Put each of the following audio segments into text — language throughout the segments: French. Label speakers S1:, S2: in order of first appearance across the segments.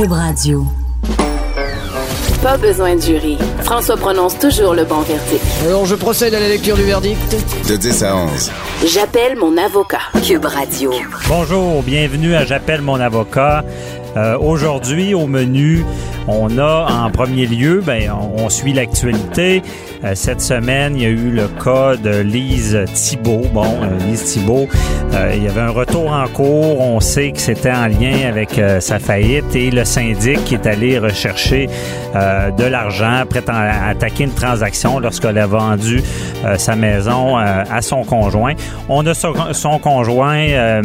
S1: Cube Radio.
S2: Pas besoin de jury. François prononce toujours le bon verdict.
S3: Alors, je procède à la lecture du verdict.
S4: De 10 à 11.
S2: J'appelle mon avocat. Cube Radio.
S5: Bonjour, bienvenue à J'appelle mon avocat. Euh, Aujourd'hui, au menu, on a en premier lieu, ben, on, suit l'actualité. Euh, cette semaine, il y a eu le cas de Lise Thibault. Bon, euh, Lise Thibault, euh, il y avait un retour en cours. On sait que c'était en lien avec sa faillite et le syndic qui est allé rechercher de l'argent, prêt à attaquer une transaction lorsqu'elle a vendu sa maison à son conjoint. On a son, conjoint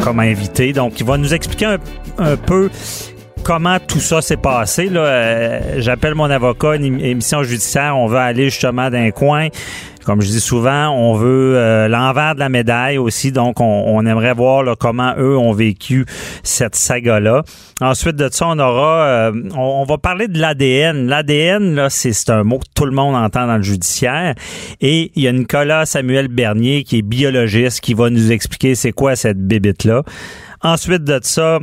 S5: comme invité, donc il va nous expliquer un peu comment tout ça s'est passé. Là, Euh, j'appelle mon avocat, une ém- émission judiciaire, on veut aller justement d'un coin. Comme je dis souvent, on veut euh, l'envers de la médaille aussi, donc on, aimerait voir comment eux ont vécu cette saga-là. Ensuite de ça, on aura, euh, on, va parler de l'ADN. L'ADN, là, c'est c'est un mot que tout le monde entend dans le judiciaire. Et il y a Nicolas Samuel Bernier, qui est biologiste, qui va nous expliquer c'est quoi cette bébite-là. Ensuite de ça,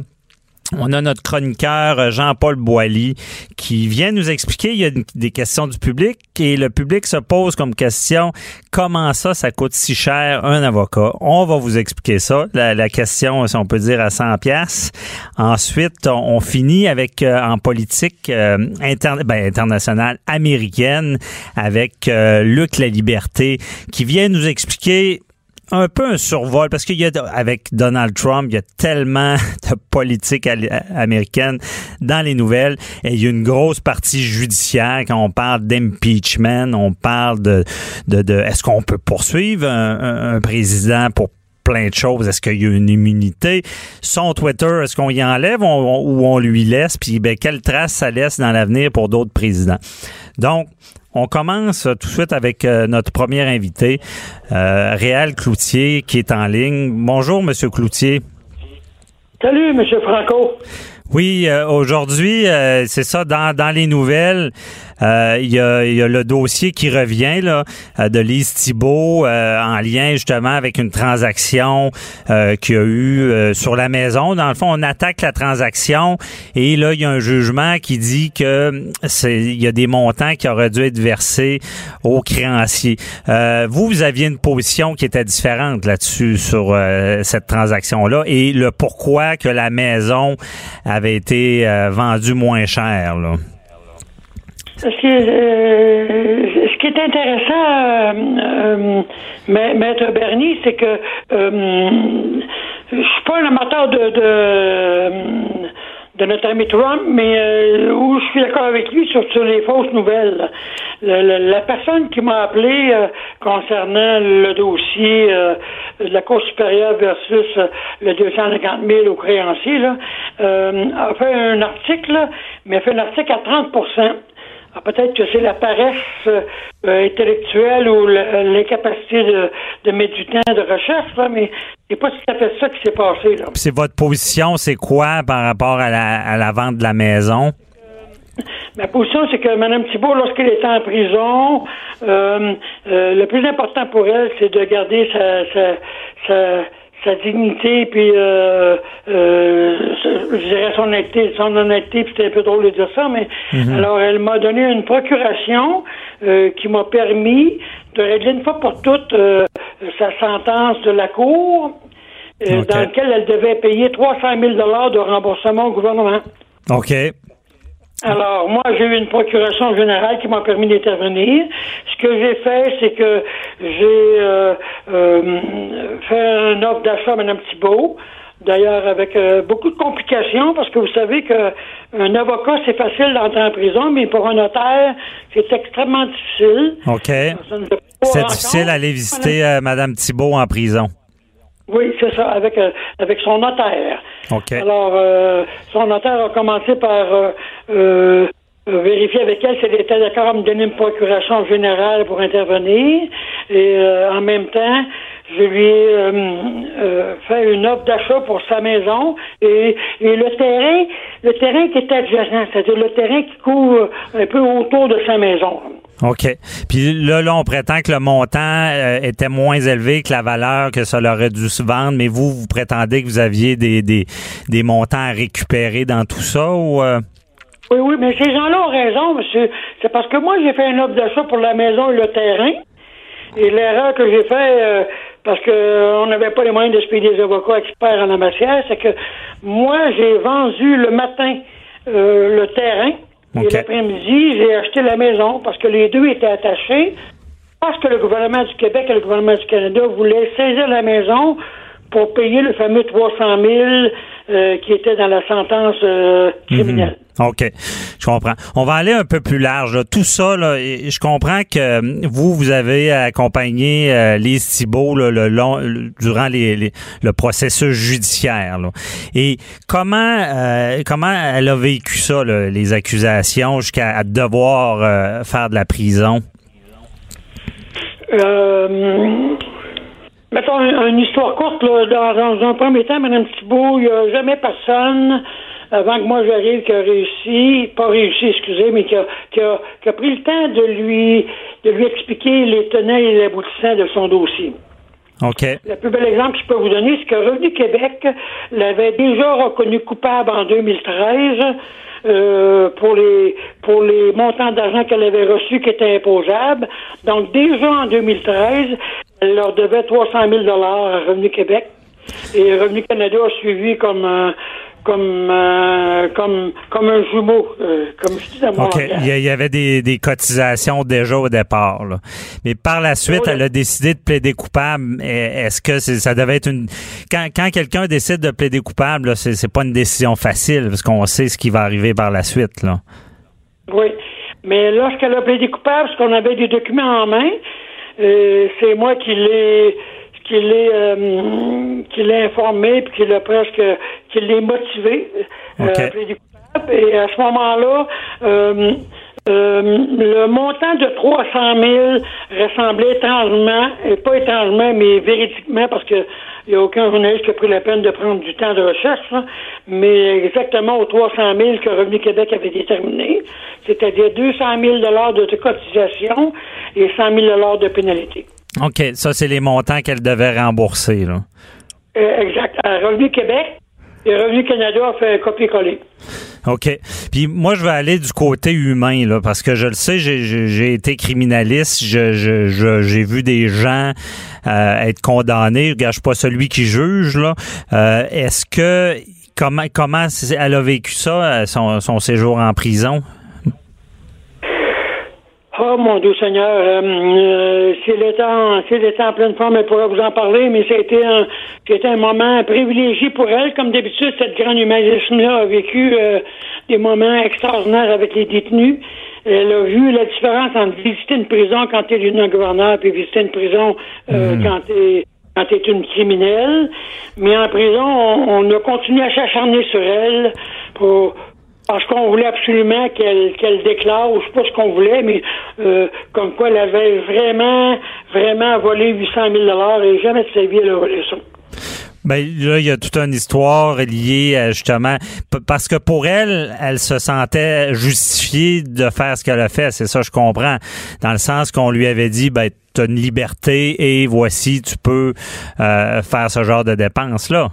S5: on a notre chroniqueur euh, Jean-Paul Boilly qui vient nous expliquer, il y a des questions du public et le public se pose comme question comment ça, ça coûte si cher un avocat? On va vous expliquer ça. La, la question, si on peut dire, à 100 pièces. Ensuite, on, finit avec euh, en politique euh, ben, internationale américaine avec euh, Luc La Liberté qui vient nous expliquer un peu un survol parce qu'il y a avec Donald Trump, il y a tellement de politique américaine dans les nouvelles et il y a une grosse partie judiciaire quand on parle d'impeachment, on parle de de, de est-ce qu'on peut poursuivre un, président pour plein de choses? Est-ce qu'il y a une immunité? Son Twitter, est-ce qu'on y enlève ou on lui laisse? Puis ben, quelle trace ça laisse dans l'avenir pour d'autres présidents? Donc, on commence tout de suite avec euh, notre premier invité, euh, Réal Cloutier, qui est en ligne. Bonjour, Monsieur Cloutier.
S6: Salut, M. Franco.
S5: Oui, euh, aujourd'hui, euh, c'est ça, dans, dans les nouvelles, il y, y a le dossier qui revient là, euh, de Lise Thibault euh, en lien justement avec une transaction euh, qu'il y a eu euh, sur la maison. Dans le fond, on attaque la transaction et là, il y a un jugement qui dit que c'est il y a des montants qui auraient dû être versés aux créanciers. Euh, vous, vous aviez une position qui était différente là-dessus sur euh, cette transaction-là et le pourquoi que la maison avait été euh, vendue moins cher. Là.
S6: Ce qui, est, euh, ce qui est intéressant, euh, euh, Ma- Maître Bernier, c'est que euh, je suis pas un amateur de, de, de notre ami Trump, mais euh, où je suis d'accord avec lui sur, les fausses nouvelles. Le- le- la personne qui m'a appelé concernant le dossier de la Cour supérieure versus le 250 000 aux créanciers, là, a fait un article, mais a fait un article à 30 alors, peut-être que c'est la paresse euh, intellectuelle ou l'incapacité de, de mettre du temps de recherche, là, mais c'est pas tout à fait ça qui s'est passé. Là.
S5: C'est votre position, c'est quoi par rapport à la, à la vente de la maison?
S6: Ma position, c'est que Mme Thibault, lorsqu'elle était en prison, euh, euh, le plus important pour elle, c'est de garder sa, sa, sa, sa dignité, puis euh, euh, je dirais son honnêteté, son honnêteté, puis c'était un peu drôle de dire ça, mais alors elle m'a donné une procuration euh, qui m'a permis de régler une fois pour toutes euh, sa sentence de la Cour, euh, dans laquelle elle devait payer 300 000 de remboursement au gouvernement.
S5: OK.
S6: Alors, moi, j'ai eu une procuration générale qui m'a permis d'intervenir. Ce que j'ai fait, c'est que j'ai euh, euh, fait un offre d'achat à Mme Thibault. D'ailleurs, avec euh, beaucoup de complications, parce que vous savez que un avocat, c'est facile d'entrer en prison, mais pour un notaire, c'est extrêmement difficile.
S5: OK. C'est difficile d'aller visiter Mme Thibault en prison.
S6: Oui, c'est ça, avec, euh, avec son notaire.
S5: OK.
S6: Alors, euh, son notaire a commencé par euh, euh, euh, vérifier avec elle si elle était d'accord à me donner une procuration générale pour intervenir. Et euh, en même temps, je lui ai euh, euh, fait une offre d'achat pour sa maison et, et le terrain, le terrain qui est adjacent, c'est-à-dire le terrain qui couvre un peu autour de sa maison.
S5: OK. Puis là, là, on prétend que le montant euh, était moins élevé que la valeur que ça aurait dû se vendre, mais vous, vous prétendez que vous aviez des, des, des montants à récupérer dans tout ça ou... Euh?
S6: Oui, oui, mais ces gens-là ont raison, monsieur. C'est parce que moi, j'ai fait un offre d'achat pour la maison et le terrain. Et l'erreur que j'ai fait, euh, parce qu'on n'avait pas les moyens de se payer des avocats experts en la matière, c'est que moi, j'ai vendu le matin le terrain et l'après-midi, j'ai acheté la maison parce que les deux étaient attachés. Parce que le gouvernement du Québec et le gouvernement du Canada voulaient saisir la maison pour payer le fameux 300 000 euh, qui était dans la sentence euh, criminelle.
S5: Mhm. OK, je comprends. On va aller un peu plus large. Tout ça, là, je comprends que euh, vous, vous avez accompagné euh, Lise Thibault le long, durant les, le processus judiciaire. Et comment comment elle a vécu ça, les accusations, jusqu'à devoir faire de la prison?
S6: Euh, Mettons une, histoire courte, là, dans, un premier temps, Mme Thibault, il n'y a jamais personne avant que moi j'arrive qui a réussi, pas réussi, excusez, mais qui a, qui a, qui a pris le temps de lui de lui expliquer les tenants et les aboutissants de son dossier. Le plus bel exemple que je peux vous donner, c'est que Revenu Québec l'avait déjà reconnu coupable en 2013 euh, pour les pour les montants d'argent qu'elle avait reçus qui étaient imposables. Donc déjà en 2013, elle leur devait 300 000 dollars à Revenu Québec. Et Revenu Canada a suivi comme euh, comme euh, comme comme un jumeau, euh, comme je dis.
S5: OK. Il y, avait des, des cotisations déjà au départ. Là. Mais par la suite, elle a décidé de plaider coupable. Est-ce que ça devait être une quand, quand quelqu'un décide de plaider coupable, c'est, c'est pas une décision facile parce qu'on sait ce qui va arriver par la suite. Là.
S6: Oui. Mais lorsqu'elle a plaidé coupable, parce qu'on avait des documents en main, euh, c'est moi qui l'ai qui l'ai euh, qui l'ai informé puis qui l'a presque qui l'ai motivé
S5: euh,
S6: et à ce moment-là euh, le montant de 300 000 ressemblait étrangement, et pas étrangement, mais véridiquement, parce que il n'y a aucun journaliste qui a pris la peine de prendre du temps de recherche, mais exactement aux 300 000 que Revenu Québec avait déterminé, c'est-à-dire 200 000 de cotisation et 100 000 de pénalité.
S5: OK, ça, c'est les montants qu'elle devait rembourser, là.
S6: Euh, exact. Revenu Québec et Revenu Canada a fait un copier-coller.
S5: OK. Puis moi, je vais aller du côté humain, là, parce que je le sais, j'ai été criminaliste, j'ai je, vu des gens euh, être condamnés. Je gâche pas celui qui juge, là. Euh, est-ce que comment comment elle a vécu ça, son, son séjour en prison?
S6: Oh mon Dieu Seigneur, euh, euh, c'est le temps, c'est le temps en pleine forme, elle pourrait vous en parler, mais ça a été un, c'était un moment privilégié pour elle. Comme d'habitude, cette grande humanisme-là a vécu euh, des moments extraordinaires avec les détenus. Elle a vu la différence entre visiter une prison quand tu es lieutenant-gouverneur puis visiter une prison mhm. quand tu es quand tu es une criminelle. Mais en prison, on, on a continué à s'acharner sur elle pour parce qu'on voulait absolument qu'elle qu'elle déclare, je sais pas ce qu'on voulait, mais euh, comme quoi elle avait vraiment, vraiment volé 800 000 et jamais de sa vie elle a volé ça.
S5: Ben là, il y a toute une histoire liée à justement parce que pour elle, elle se sentait justifiée de faire ce qu'elle a fait. C'est ça, je comprends. Dans le sens qu'on lui avait dit, ben tu as une liberté et voici, tu peux euh, faire ce genre de dépenses là.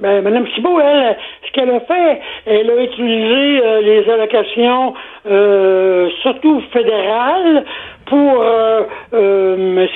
S6: Ben, Mme Thibault, elle, ce qu'elle a fait, elle a utilisé euh, les allocations, euh, surtout fédérales, pour euh, euh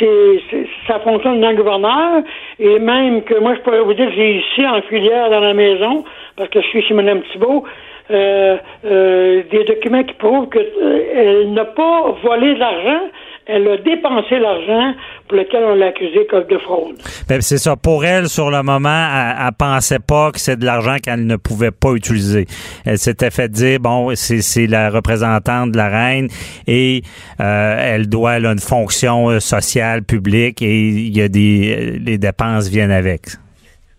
S6: sa fonction de gouverneur. Et même que moi, je pourrais vous dire que j'ai ici en filière dans la maison, parce que je suis chez Mme Thibault, des documents qui prouvent qu'elle n'a pas volé de l'argent, elle a dépensé l'argent pour lequel on l'a accusé de fraude.
S5: Ben, c'est ça. Pour elle, sur le moment, elle, ne pensait pas que c'est de l'argent qu'elle ne pouvait pas utiliser. Elle s'était fait dire, bon, c'est la représentante de la reine et euh, elle doit elle a une fonction euh, sociale, publique et il y a des les dépenses viennent avec.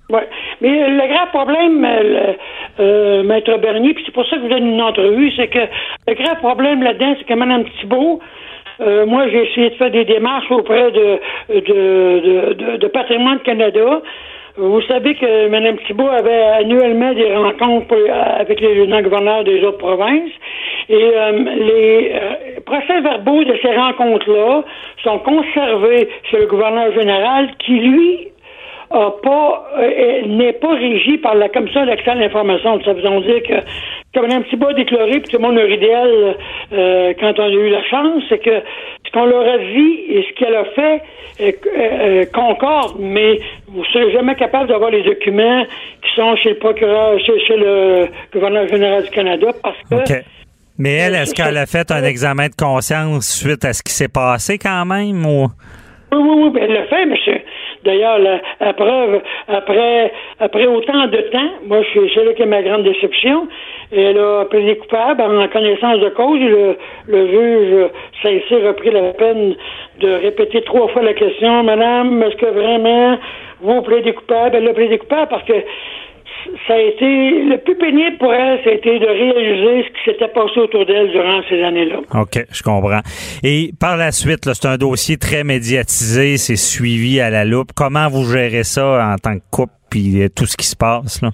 S6: Oui. Mais le grand problème, euh, Maître Bernier, puis c'est pour ça que vous donne une entrevue, c'est que le grand problème là-dedans, c'est que Mme Thibault, euh, moi, j'ai essayé de faire des démarches auprès de, de, de, de, Patrimoine Canada. Vous savez que Mme Thibault avait annuellement des rencontres avec les lieutenants-gouverneurs des autres provinces. Et euh, les, euh, procès-verbaux de ces rencontres-là sont conservés chez le gouverneur général qui, lui, a pas euh, n'est pas régi par la commission d'accès d'information. Ça veut dire que comme un petit bas déclaré, puis tout le monde a idéal euh, quand on a eu la chance, c'est que ce qu'on leur a dit et ce qu'elle a fait euh, concorde, mais vous serez jamais capable d'avoir les documents qui sont chez le procureur, chez, chez le gouverneur général du Canada, parce que
S5: OK. Mais elle, est-ce qu'elle a fait un examen de conscience suite à ce qui s'est passé quand même ou?
S6: Oui, oui, oui, elle l'a fait, monsieur. D'ailleurs, la, preuve, après, après autant de temps, moi, c'est là qu'est ma grande déception. Elle a plaidé coupable en connaissance de cause. Le, le juge Saint-Cyr a pris la peine de répéter trois fois la question. Madame, est-ce que vraiment vous plaidez coupable? Elle a plaidé coupable parce que ça a été le plus pénible pour elle, ça a été de réaliser ce qui s'était passé autour d'elle durant ces années-là.
S5: OK, je comprends. Et par la suite, là, c'est un dossier très médiatisé, c'est suivi à la loupe. Comment vous gérez ça en tant que couple puis euh, tout ce qui se passe là?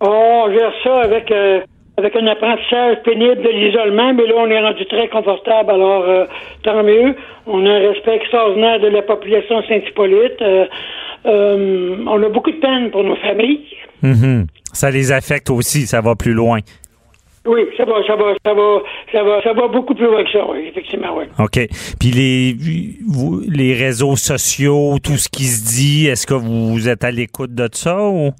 S6: On gère ça avec euh, avec un apprentissage pénible de l'isolement, mais là on est rendu très confortable, alors euh, tant mieux. On a un respect extraordinaire de la population Saint-Hippolyte. Euh, on a beaucoup de peine pour nos familles.
S5: Mhm. Ça les affecte aussi, ça va plus loin.
S6: Oui, ça va, ça va, ça va, ça va, ça va beaucoup plus loin que ça, oui, effectivement, oui.
S5: OK. Puis les, vous- les réseaux sociaux, tout ce qui se dit, est-ce que vous êtes à l'écoute de ça ou?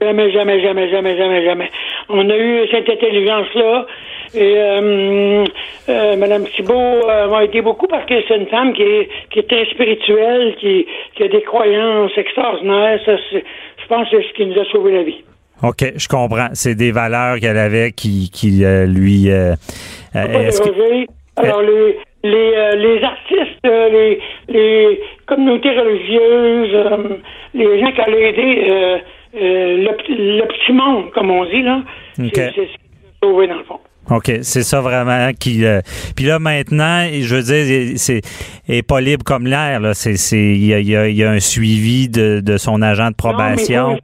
S6: Jamais, jamais, jamais, jamais, jamais, jamais. On a eu cette intelligence-là. Et euh, euh, Mme Thibault euh, m'a aidé beaucoup parce que c'est une femme qui est, qui est très spirituelle, qui, qui a des croyances extraordinaires. Ça, je pense que c'est ce qui nous a sauvé la vie.
S5: OK, je comprends. C'est des valeurs qu'elle avait qui, qui euh, lui.
S6: Alors, les, les, euh, les artistes, euh, les, les communautés religieuses, euh, les gens qui allaient aider le, le petit monde, comme on dit, là, c'est c'est ce qui nous a sauvé dans le fond.
S5: OK, c'est ça vraiment qui. euh, Puis là maintenant, je veux dire, c'est est pas libre comme l'air. Là, c'est c'est il y a, il y a- il y a un suivi de, de son agent de probation.
S6: Non,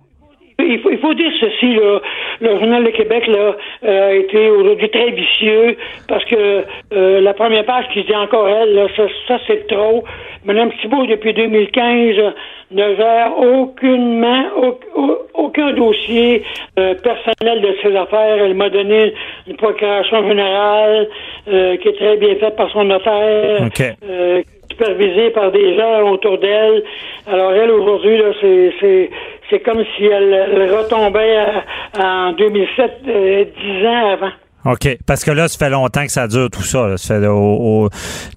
S6: il, faut, il faut dire ceci, là. Le Journal de Québec là, euh, a été aujourd'hui très vicieux parce que euh, la première page qui dit encore elle, là, ça, ça c'est trop. Madame Thibault, depuis 2015, euh, ne gère aucunement, au- au- aucun dossier euh, personnel de ses affaires. Elle m'a donné une procuration générale euh, qui est très bien faite par son notaire.
S5: OK.
S6: euh, supervisée par des gens autour d'elle. Alors elle aujourd'hui là, c'est c'est comme si elle, elle retombait en 2007, euh, dix ans avant.
S5: OK. Parce que là, ça fait longtemps que ça dure tout ça. là. Ça fait au- au-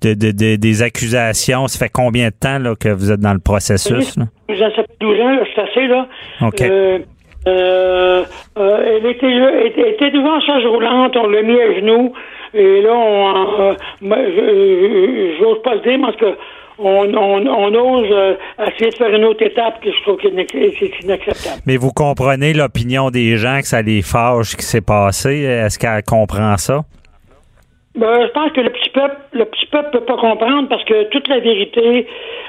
S5: de- de- de- des accusations. Ça fait combien de temps là, que vous êtes dans le processus? Là?
S6: En savez 12 ans, c'est assez là.
S5: OK.
S6: Euh, euh, euh, elle était, devant charge roulante, on l'a mis à genoux, et là, on, euh, j'ose pas le dire parce que on, on, on ose euh, essayer de faire une autre étape que je trouve inac- c'est inacceptable.
S5: Mais vous comprenez l'opinion des gens que ça les fâche, ce qui s'est passé. Est-ce qu'elle comprend ça?
S6: Ben, je pense que le petit peuple, le petit peuple peut pas comprendre parce que toute la vérité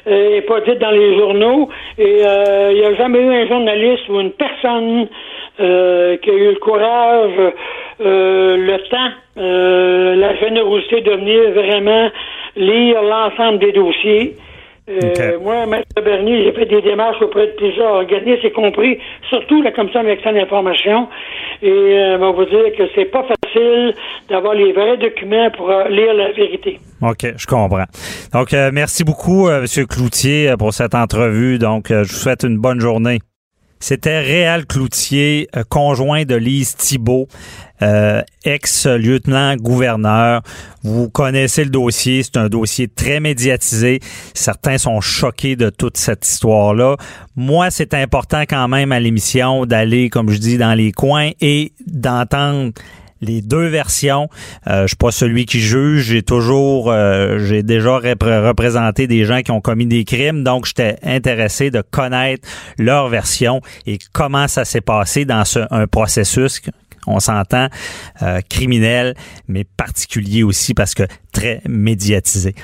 S6: euh, est pas dite dans les journaux et euh, il n'y a jamais eu un journaliste ou une personne euh, qui a eu le courage, euh, le temps, euh, la générosité de venir vraiment lire l'ensemble des dossiers. Euh,
S5: Ok.
S6: Moi, Maître Bernier, j'ai fait des démarches auprès de plusieurs organismes, y compris surtout la Commission d'accès à l'information. Et euh, on va vous dire que c'est pas facile d'avoir les vrais documents pour euh, lire la vérité.
S5: OK, je comprends. Donc, euh, merci beaucoup, euh, M. Cloutier, pour cette entrevue. Donc, euh, je vous souhaite une bonne journée. C'était Réal Cloutier, euh, conjoint de Lise Thibault, euh, ex-lieutenant-gouverneur. Vous connaissez le dossier, c'est un dossier très médiatisé. Certains sont choqués de toute cette histoire-là. Moi, c'est important quand même à l'émission d'aller, comme je dis, dans les coins et d'entendre les deux versions. Euh, je suis pas celui qui juge. J'ai toujours, euh, j'ai déjà repré- représenté des gens qui ont commis des crimes, donc j'étais intéressé de connaître leur version et comment ça s'est passé dans ce, un processus. On s'entend euh, criminel, mais particulier aussi parce que très médiatisé.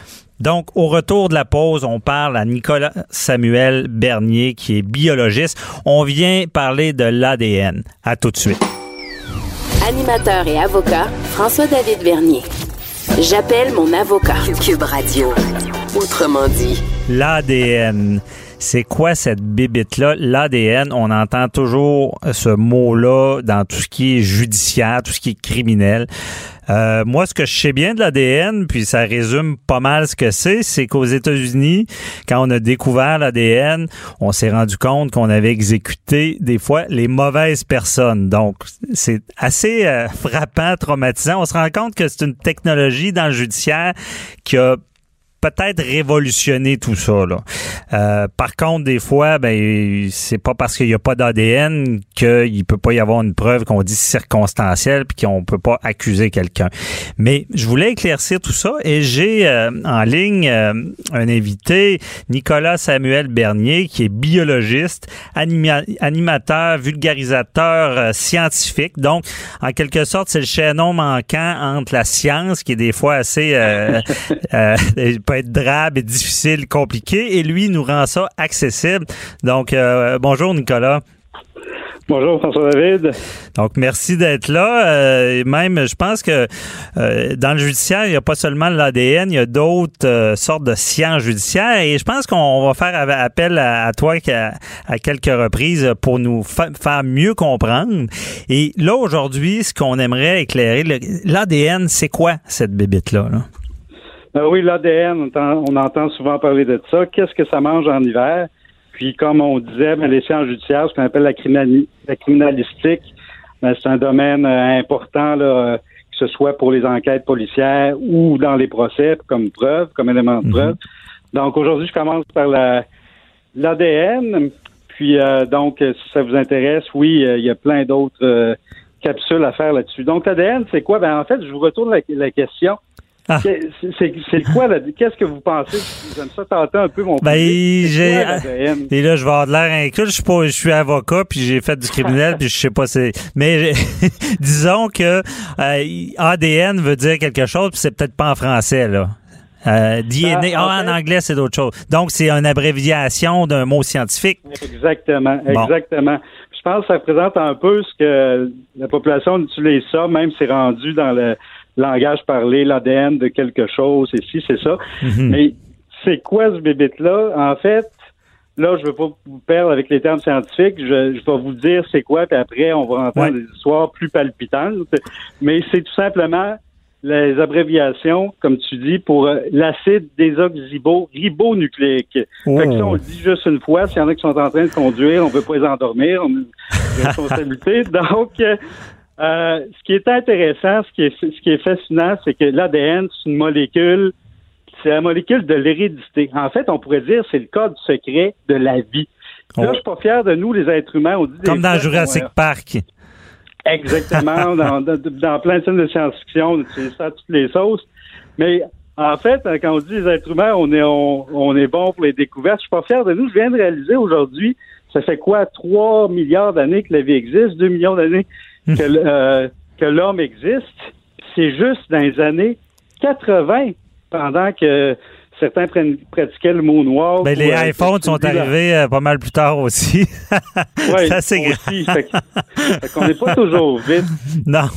S5: Donc, au retour de la pause, on parle à Nicolas Samuel Bernier, qui est biologiste. On vient parler de l'ADN. À tout de suite.
S2: Animateur et avocat, François-David Vernier. J'appelle mon avocat. Cube Radio. Autrement dit.
S5: L'ADN. C'est quoi cette bibite-là? L'ADN, on entend toujours ce mot-là dans tout ce qui est judiciaire, tout ce qui est criminel. Euh, moi, ce que je sais bien de l'ADN, puis ça résume pas mal ce que c'est, c'est qu'aux États-Unis, quand on a découvert l'ADN, on s'est rendu compte qu'on avait exécuté des fois les mauvaises personnes. Donc, c'est assez euh, frappant, traumatisant. On se rend compte que c'est une technologie dans le judiciaire qui a peut-être révolutionner tout ça. Là. Euh, par contre, des fois, ben c'est pas parce qu'il n'y a pas d'ADN qu'il peut pas y avoir une preuve qu'on dit circonstancielle puis qu'on peut pas accuser quelqu'un. Mais je voulais éclaircir tout ça et j'ai euh, en ligne euh, un invité, Nicolas Samuel Bernier, qui est biologiste, animateur, vulgarisateur scientifique. Donc, en quelque sorte, c'est le chaînon manquant entre la science, qui est des fois assez être drabe et difficile, compliqué, et lui nous rend ça accessible. Donc, euh, bonjour Nicolas.
S1: Bonjour François David.
S5: Donc merci d'être là. Euh, même, je pense que euh, dans le judiciaire, il n'y a pas seulement l'ADN, il y a d'autres sortes de sciences judiciaires. Et je pense qu'on va faire appel à, toi à, quelques reprises pour nous faire mieux comprendre. Et là aujourd'hui, ce qu'on aimerait éclairer, l'ADN, c'est quoi cette bébite là? là?
S1: Euh, oui, l'ADN, on, entend souvent parler de ça. Qu'est-ce que ça mange en hiver? Puis, comme on disait, ben, les sciences judiciaires, ce qu'on appelle la, criminalistique, ben, c'est un domaine euh, important, là, que ce soit pour les enquêtes policières ou dans les procès comme preuve, comme élément de mhm. preuve. Donc, aujourd'hui, je commence par la l'ADN. Puis, euh, donc, si ça vous intéresse, oui, il y a plein d'autres capsules à faire là-dessus. Donc, l'ADN, c'est quoi? Ben, en fait, je vous retourne la question. Ah. C'est quoi, qu'est-ce que vous pensez? J'aime ça tenter un peu mon
S5: ben, j'ai, Et là, je vais avoir de l'air inclus. Je suis pas, je suis avocat, puis j'ai fait du criminel, puis je sais pas c'est, mais disons que euh, ADN veut dire quelque chose, puis c'est peut-être pas en français, là. Euh, DNA, ben, ah, en, anglais, c'est d'autres choses. Donc, c'est une abréviation d'un mot scientifique.
S1: Exactement, exactement. Je pense que ça représente un peu ce que la population utilise ça, même si c'est rendu dans le langage parlé, l'ADN de quelque chose, et si c'est ça. Mhm. Mais c'est quoi ce bébé-là? En fait, là, je ne veux pas vous perdre avec les termes scientifiques. Je, vais vous dire c'est quoi, puis après, on va entendre des histoires plus palpitantes. Mais c'est tout simplement les abréviations, comme tu dis, pour euh, l'acide désoxyribonucléique. Oh. Fait que ça, on le dit juste une fois. S'il y en a qui sont en train de conduire, on ne peut pas les endormir. On a une responsabilité. Donc, euh, ce qui est intéressant, ce qui est, ce qui est fascinant, c'est que l'ADN, c'est une molécule, c'est la molécule de l'hérédité. En fait, on pourrait dire c'est le code secret de la vie. Là, je suis pas fier de nous, les êtres humains. On dit
S5: Comme dans Jurassic Park.
S1: Exactement. dans, dans, plein de films de science-fiction, on utilise ça à toutes les sauces. Mais en fait, quand on dit les êtres humains, on est, on, on est bon pour les découvertes. Je suis pas fier de nous. Je viens de réaliser aujourd'hui, ça fait quoi, 3 milliards d'années que la vie existe, 2 millions d'années que, euh, que l'homme existe, c'est juste dans les années 80, pendant que certains pratiquaient le mot noir.
S5: Ben, les euh, iPhones sont arrivés euh, pas mal plus tard aussi.
S1: oui, ça c'est aussi. Fait, qu'on n'est pas toujours vite.
S5: Non.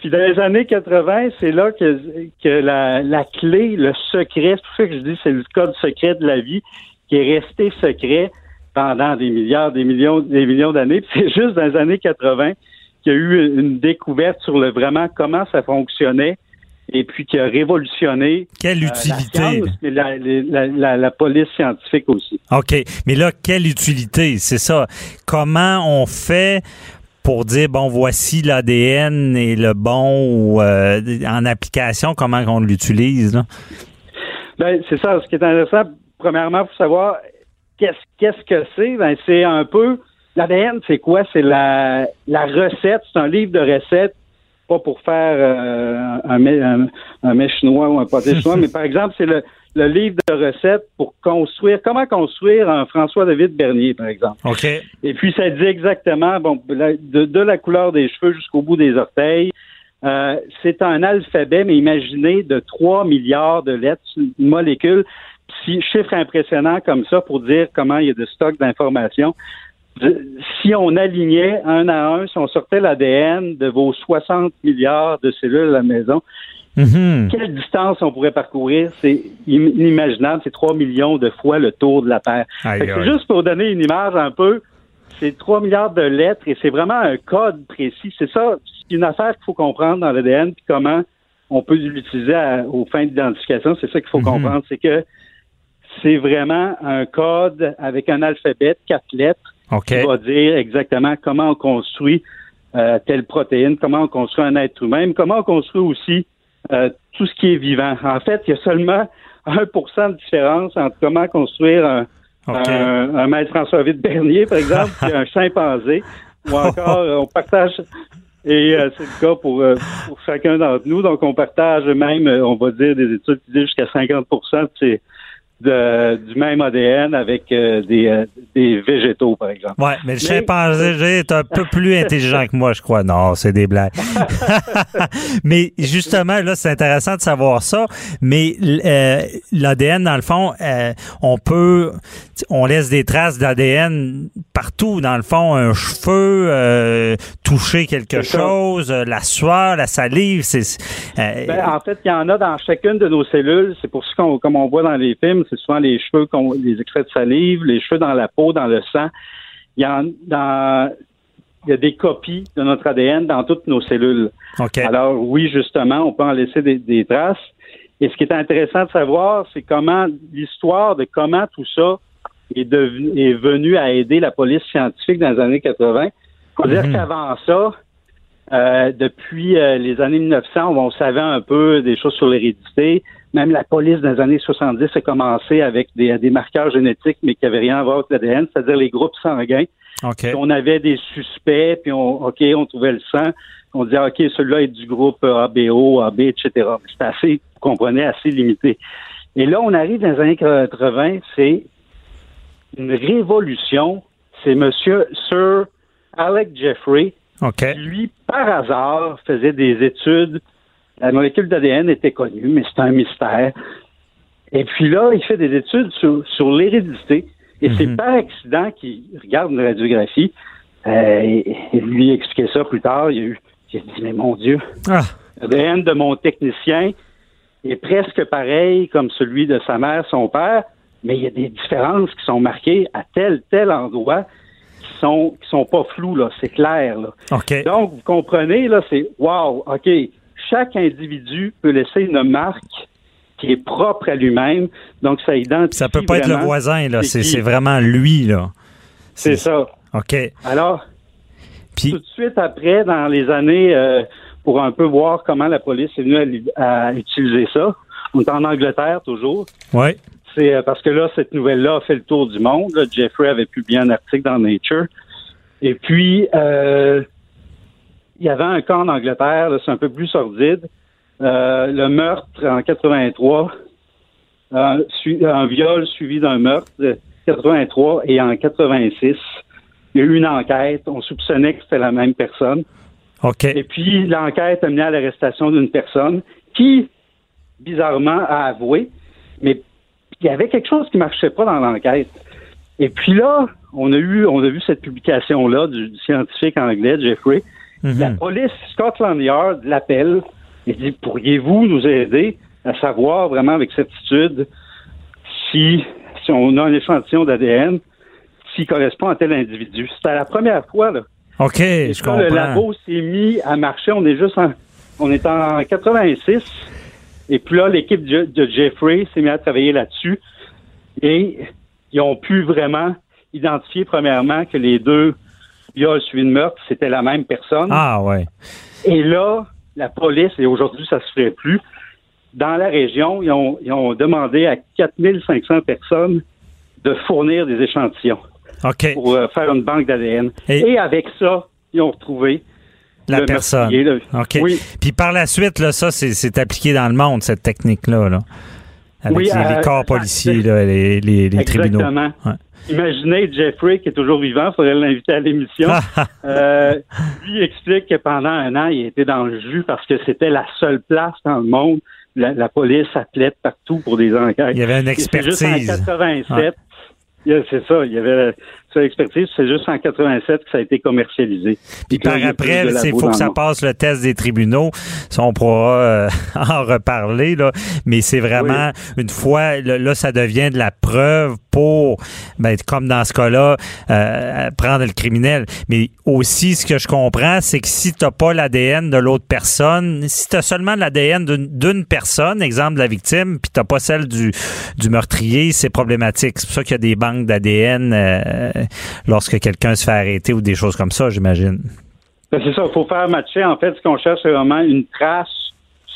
S1: Puis, dans les années 80, c'est là que, que la, la clé, le secret, c'est pour ça que je dis c'est le code secret de la vie qui est resté secret pendant des milliards, des millions, des millions d'années. c'est juste dans les années 80 qu'il y a eu une découverte sur le vraiment comment ça fonctionnait et puis qui a révolutionné
S5: quelle euh, utilité
S1: la, la, la, police scientifique aussi.
S5: OK, mais là quelle utilité, c'est ça. Comment on fait pour dire bon voici l'ADN et le bon euh, en application comment on l'utilise?
S1: Ben c'est ça, ce qui est intéressant premièrement pour savoir qu'est-ce qu'est-ce que c'est? Ben c'est un peu L'ADN, c'est quoi? C'est la, la recette, c'est un livre de recettes, pas pour faire euh, un, un, un mets chinois ou un pâté chinois, mais par exemple, c'est le, le livre de recettes pour construire, comment construire un François-David Bernier, par exemple.
S5: OK.
S1: Et puis, ça dit exactement, bon, de, de la couleur des cheveux jusqu'au bout des orteils. Euh, c'est un alphabet, mais imaginez de 3 milliards de lettres, une molécule. Si, chiffre impressionnant comme ça pour dire comment il y a de stock d'informations si on alignait un à un, si on sortait l'ADN de vos 60 milliards de cellules à la maison,
S5: Mhm.
S1: Quelle distance on pourrait parcourir? C'est inimaginable. C'est 3 millions de fois le tour de la Terre. C'est juste pour donner une image un peu. C'est 3 milliards de lettres et c'est vraiment un code précis. C'est ça, c'est une affaire qu'il faut comprendre dans l'ADN, puis comment on peut l'utiliser aux fins d'identification. C'est ça qu'il faut
S5: Mhm.
S1: comprendre. C'est que c'est vraiment un code avec un alphabet, quatre lettres,
S5: OK.
S1: qui va dire exactement comment on construit euh, telle protéine, comment on construit un être humain, mais comment on construit aussi euh, tout ce qui est vivant. En fait, il y a seulement 1% de différence entre comment construire un, un, un maître François de Bernier, par exemple, puis un chimpanzé, ou encore euh, on partage et euh, c'est le cas pour, euh, pour chacun d'entre nous. Donc, on partage même, euh, on va dire, des études qui disent jusqu'à 50 de ces- de- du même ADN avec euh, des, euh, des végétaux, par exemple.
S5: Ouais, mais le
S1: Mais-
S5: chimpanzé est un peu plus intelligent que moi, je crois. Non, c'est des blagues. mais justement, là, c'est intéressant de savoir ça. Mais euh, l'ADN, dans le fond, euh, on peut, on laisse des traces d'ADN partout. Dans le fond, un cheveu, euh, toucher quelque chose, euh, la sueur, la salive, c'est. euh,
S1: Ben, en fait, il y en a dans chacune de nos cellules. C'est pour ça qu'on, comme on voit dans les films, c'est souvent les cheveux, les extraits de salive, les cheveux dans la peau, dans le sang. Il y en, dans, il y a des copies de notre ADN dans toutes nos cellules. Alors oui, justement, on peut en laisser des, des traces. Et ce qui est intéressant de savoir, c'est comment l'histoire de comment tout ça est, devenu, est venu à aider la police scientifique dans les années 80. faut dire
S5: Mhm.
S1: qu'avant ça, euh, depuis euh, les années 1900, on savait un peu des choses sur l'hérédité. Même la police dans les années 70 a commencé avec des, des marqueurs génétiques, mais qui n'avaient rien à voir avec l'ADN, c'est-à-dire les groupes sanguins. On avait des suspects, puis on, OK, on trouvait le sang. On disait, OK, celui-là est du groupe ABO, AB, etc. C'était assez, vous comprenez, assez limité. Et là, on arrive dans les années 80, c'est une révolution. C'est Monsieur Sir Alec Jeffrey,
S5: OK.
S1: qui, lui, par hasard, faisait des études. La molécule d'ADN était connue, mais c'était un mystère. Et puis là, il fait des études sur, sur l'hérédité. Et c'est
S5: Mhm.
S1: par accident qu'il regarde une radiographie. Euh, et, et lui expliquer ça plus tard. Il a, eu, il a dit, mais mon Dieu,
S5: Ah,
S1: l'ADN de mon technicien est presque pareil comme celui de sa mère, son père, mais il y a des différences qui sont marquées à tel, tel endroit qui sont, qui sont pas floues, là. C'est clair, là. Donc, vous comprenez, là, c'est wow, OK. Chaque individu peut laisser une marque qui est propre à lui-même. Donc, ça identifie.
S5: Ça peut pas être le voisin, là. C'est vraiment lui, là.
S1: C'est ça.
S5: OK.
S1: Alors,
S5: Puis,
S1: tout de suite après, dans les années, euh, pour un peu voir comment la police est venue à, li- à utiliser ça, on est en Angleterre toujours.
S5: ouais.
S1: C'est euh, parce que là, cette nouvelle-là a fait le tour du monde. là. Jeffrey avait publié un article dans Nature. Et puis, euh, il y avait un cas en Angleterre, là, c'est un peu plus sordide. Euh, le meurtre en 83, un, su- un viol suivi d'un meurtre, de 83, et en 86, il y a eu une enquête. On soupçonnait que c'était la même personne. Et puis, l'enquête a mené à l'arrestation d'une personne qui, bizarrement, a avoué, mais il y avait quelque chose qui marchait pas dans l'enquête. Et puis là, on a eu, on a vu cette publication-là du, du scientifique anglais, Jeffrey.
S5: Mhm.
S1: La police Scotland Yard l'appelle et dit Pourriez-vous nous aider à savoir vraiment avec certitude si, si on a un échantillon d'ADN, s'il correspond à tel individu? C'était la première fois, là.
S5: OK,
S1: Et
S5: je
S1: quand
S5: comprends.
S1: le labo s'est mis à marcher, on est juste en, on est en 86. Et puis là, l'équipe de, de Jeffrey s'est mis à travailler là-dessus. Et ils ont pu vraiment identifier, premièrement, que les deux viols suivis de meurtre, c'était la même personne.
S5: Ah, ouais.
S1: Et là, la police, et aujourd'hui, ça se ferait plus, dans la région, ils ont, ils ont demandé à 4500 personnes de fournir des échantillons pour euh, faire une banque d'ADN.
S5: Et-
S1: Et, avec ça, ils ont retrouvé
S5: La
S1: le
S5: personne.
S1: Oui.
S5: Puis par la suite, là, ça, c'est appliqué dans le monde, cette technique-là. Là. Avec
S1: Oui,
S5: les, les
S1: euh,
S5: corps policiers, là, les, les, les tribunaux.
S1: Exactement.
S5: Ouais.
S1: Imaginez Jeffrey, qui est toujours vivant, il faudrait l'inviter à l'émission. Euh, lui explique que pendant un an, il était dans le jus parce que c'était la seule place dans le monde. La, la police appelait partout pour des enquêtes.
S5: Il y avait une
S1: c'est juste en
S5: expertise.
S1: 87,
S5: Ouais.
S1: il y a- c'est ça, il y avait expertise, c'est juste en 87 que ça a été commercialisé.
S5: Puis par après, il faut que ça passe le test des tribunaux. Ça, on pourra euh, en reparler, là. Mais c'est vraiment, une fois, là, ça devient de la preuve pour, ben, comme dans ce cas-là, euh, prendre le criminel. Mais aussi, ce que je comprends, c'est que si tu n'as pas l'ADN de l'autre personne, si tu as seulement l'ADN d'une personne, exemple de la victime, puis tu n'as pas celle du, du meurtrier, c'est problématique. C'est pour ça qu'il y a des banques d'ADN euh, lorsque quelqu'un se fait arrêter ou des choses comme ça, j'imagine.
S1: Ben, c'est ça, il faut faire matcher. En fait, ce qu'on cherche, c'est vraiment une trace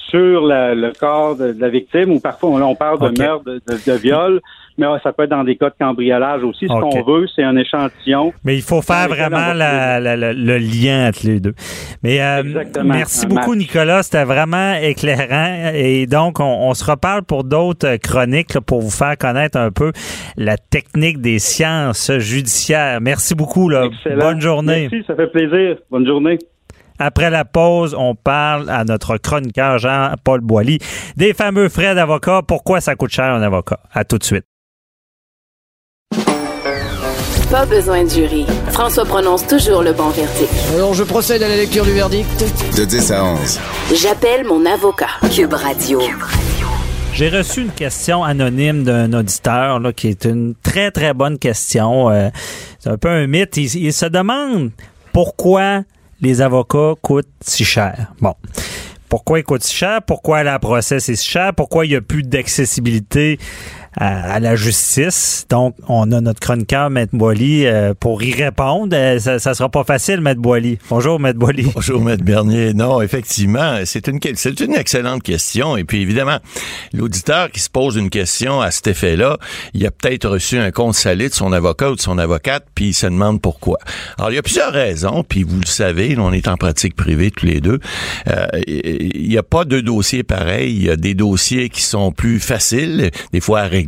S1: sur le corps de, la victime, ou parfois on, parle de meurtre, de viol mais ça peut être dans des cas de cambriolage aussi. Ce qu'on veut, c'est un échantillon.
S5: Mais il faut faire vraiment le lien entre les deux. Mais euh, merci beaucoup, Nicolas. C'était vraiment éclairant. Et donc, on, se reparle pour d'autres chroniques pour vous faire connaître un peu la technique des sciences judiciaires. Merci beaucoup. Là. Bonne journée.
S1: Merci, ça fait plaisir. Bonne journée.
S5: Après la pause, on parle à notre chroniqueur Jean-Paul Boilly des fameux frais d'avocat. Pourquoi ça coûte cher un avocat? À tout de suite.
S2: Pas besoin de jury. François prononce toujours le bon verdict.
S3: Alors, je procède à la lecture du verdict.
S4: De 10 à 11.
S2: J'appelle mon avocat. Cube Radio.
S5: J'ai reçu une question anonyme d'un auditeur là, qui est une très, très bonne question. Euh, c'est un peu un mythe. Il, se demande pourquoi les avocats coûtent si cher. Bon pourquoi ils coûtent si cher, pourquoi la procès c'est si cher, pourquoi il n'y a plus d'accessibilité à, la justice. Donc, on a notre chroniqueur, Maître Boily, euh, pour y répondre. Euh, ça, ça sera pas facile, Maître Boily. Bonjour, Maître Boily.
S7: Bonjour, Maître Bernier. Non, effectivement, c'est une, c'est une excellente question. Et puis, évidemment, l'auditeur qui se pose une question à cet effet-là, il a peut-être reçu un compte salé de son avocat ou de son avocate, puis il se demande pourquoi. Alors, il y a plusieurs raisons, puis vous le savez, on est en pratique privée tous les deux. Euh, il n'y a pas deux dossiers pareils. Il y a des dossiers qui sont plus faciles, des fois à régler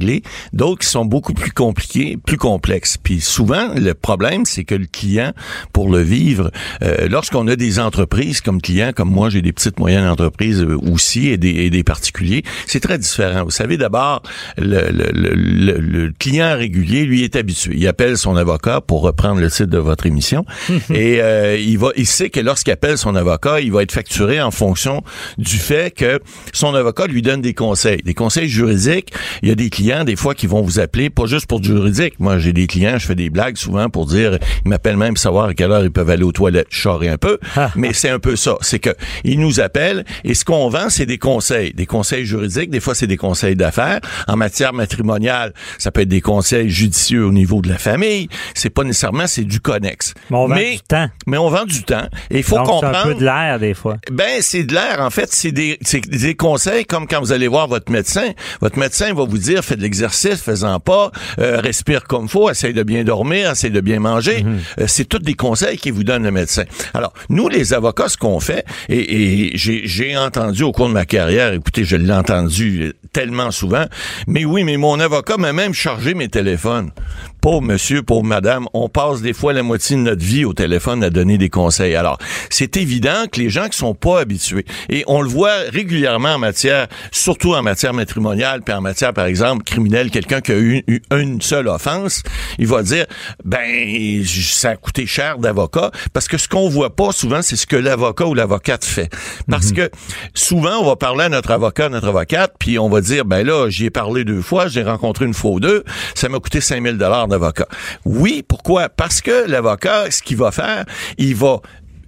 S7: d'autres qui sont beaucoup plus compliqués, plus complexes. Puis souvent, le problème, c'est que le client, pour le vivre, euh, lorsqu'on a des entreprises comme clients, comme moi, j'ai des petites moyennes entreprises euh, aussi et des, des particuliers, c'est très différent. Vous savez, d'abord, le, le, le, le, client régulier, lui, est habitué. Il appelle son avocat pour reprendre le titre de votre émission et euh, il va, il sait que lorsqu'il appelle son avocat, il va être facturé en fonction du fait que son avocat lui donne des conseils, des conseils juridiques. Il y a des clients des fois, qui vont vous appeler, pas juste pour du juridique. Moi, j'ai des clients, je fais des blagues souvent pour dire, ils m'appellent même pour savoir à quelle heure ils peuvent aller aux toilettes. Je un peu, ah. mais c'est un peu ça. C'est que ils nous appellent et ce qu'on vend, c'est des conseils. Des conseils juridiques, des fois, c'est des conseils d'affaires. En matière matrimoniale, ça peut être des conseils judicieux au niveau de la famille. C'est pas nécessairement, c'est du connexe.
S5: Mais on vend du temps.
S7: Mais on vend du temps. Et il faut comprendre.
S5: C'est un peu de l'air, des fois.
S7: Ben, c'est de l'air. En fait, c'est des, des conseils comme quand vous allez voir votre médecin. Votre médecin va vous dire, faites de l'exercice, faisant pas, euh, respire comme faut, essaye de bien dormir, essaye de bien manger. Mhm. Euh, c'est tous des conseils qu'il vous donne le médecin. Alors, nous, les avocats, ce qu'on fait, et, et j'ai entendu au cours de ma carrière, écoutez, je l'ai entendu tellement souvent, mais oui, mais mon avocat m'a même chargé mes téléphones pauvre monsieur, pauvre madame, on passe des fois la moitié de notre vie au téléphone à donner des conseils. Alors, c'est évident que les gens qui sont pas habitués, et on le voit régulièrement en matière, surtout en matière matrimoniale, puis en matière, par exemple, criminelle, quelqu'un qui a eu, une seule offense, il va dire, ben, ça a coûté cher d'avocat, parce que ce qu'on voit pas souvent, c'est ce que l'avocat ou l'avocate fait. Parce mhm. que souvent, on va parler à notre avocat, notre avocate, puis on va dire, ben là, j'y ai parlé deux fois, j'ai rencontré une fois ou deux, ça m'a coûté 5000 dollars Oui, pourquoi? Parce que l'avocat, ce qu'il va faire, il va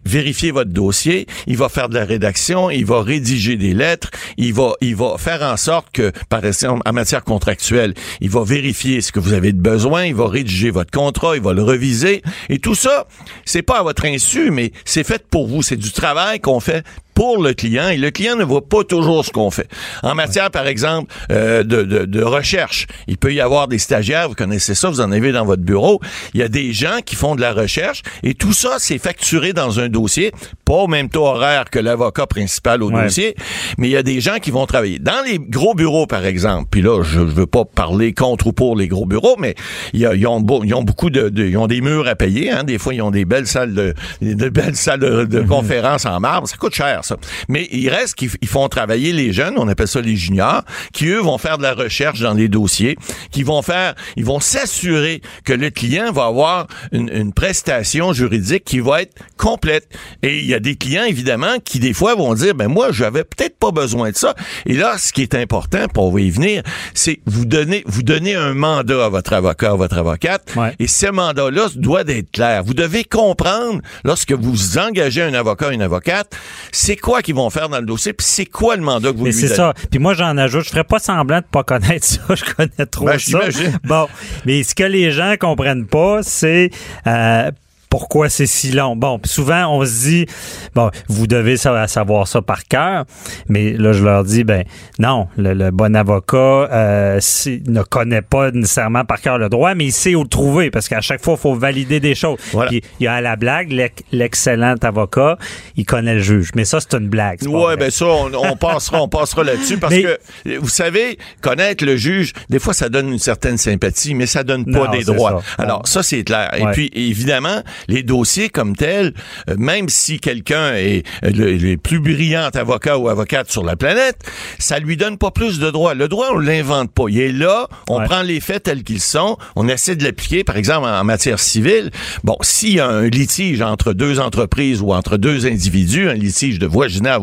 S7: vérifier votre dossier, il va faire de la rédaction, il va rédiger des lettres, il va il va faire en sorte que par exemple en matière contractuelle, il va vérifier ce que vous avez de besoin, il va rédiger votre contrat, il va le reviser. Et tout ça, c'est pas à votre insu mais c'est fait pour vous, c'est du travail qu'on fait pour le client et le client ne voit pas toujours ce qu'on fait. En matière, par exemple, euh, de, de, de, recherche, il peut y avoir des stagiaires, vous connaissez ça, vous en avez dans votre bureau. Il y a des gens qui font de la recherche et tout ça, c'est facturé dans un dossier, pas au même taux horaire que l'avocat principal au dossier, mais il y a des gens qui vont travailler. Dans les gros bureaux, par exemple, puis là, je veux pas parler contre ou pour les gros bureaux, mais ils, ont, ils ont beaucoup de, Ils ont des murs à payer, hein, des fois, ils ont des belles salles de, de belles salles de, de conférences en marbre. Ça coûte cher, ça. Mais il reste qu'ils ils font travailler les jeunes, on appelle ça les juniors, qui eux vont faire de la recherche dans les dossiers, qui vont faire, ils vont s'assurer que le client va avoir une, une prestation juridique qui va être complète. Et il y a des clients évidemment qui des fois vont dire, ben moi j'avais peut-être pas besoin de ça. Et là, ce qui est important pour y venir, c'est vous donner, vous donner un mandat à votre avocat, à votre avocate,
S5: Ouais.
S7: et ce mandat-là doit être clair. Vous devez comprendre, lorsque vous engagez un avocat, une avocate, c'est quoi qu'ils vont faire dans le dossier, puis c'est quoi le mandat que vous
S5: Mais
S7: lui
S5: c'est ça. Puis moi, j'en ajoute. Je ferais pas semblant de pas connaître ça. Je connais trop
S7: Ben,
S5: ça. Bon. Mais ce que les gens comprennent pas, c'est euh, pourquoi c'est si long? Bon, souvent, on se dit, bon, vous devez sa- savoir ça par cœur. Mais là, je leur dis, ben non, le, le bon avocat euh, ne connaît pas nécessairement par cœur le droit, mais il sait où le trouver parce qu'à chaque fois, il faut valider des choses.
S7: Voilà.
S5: Puis il y a à la blague, l'ex- l'excellent avocat, il connaît le juge. Mais ça, c'est une blague.
S7: Ouais, ben ça, on, on passera, on passera là-dessus parce
S5: Mais-
S7: que vous savez, connaître le juge, des fois, ça donne une certaine sympathie, mais ça donne pas
S5: Non,
S7: des droits.
S5: ça.
S7: Alors ça, c'est clair. Et puis évidemment, les dossiers comme tels, euh, même si quelqu'un est euh, le, le plus brillant avocat ou avocate sur la planète, ça lui donne pas plus de droits. Le droit, on l'invente pas. Il est là, on
S5: Ouais.
S7: prend les faits tels qu'ils sont, on essaie de l'appliquer. Par exemple, en matière civile, bon, s'il y a un litige entre deux entreprises ou entre deux individus, un litige de voisinage,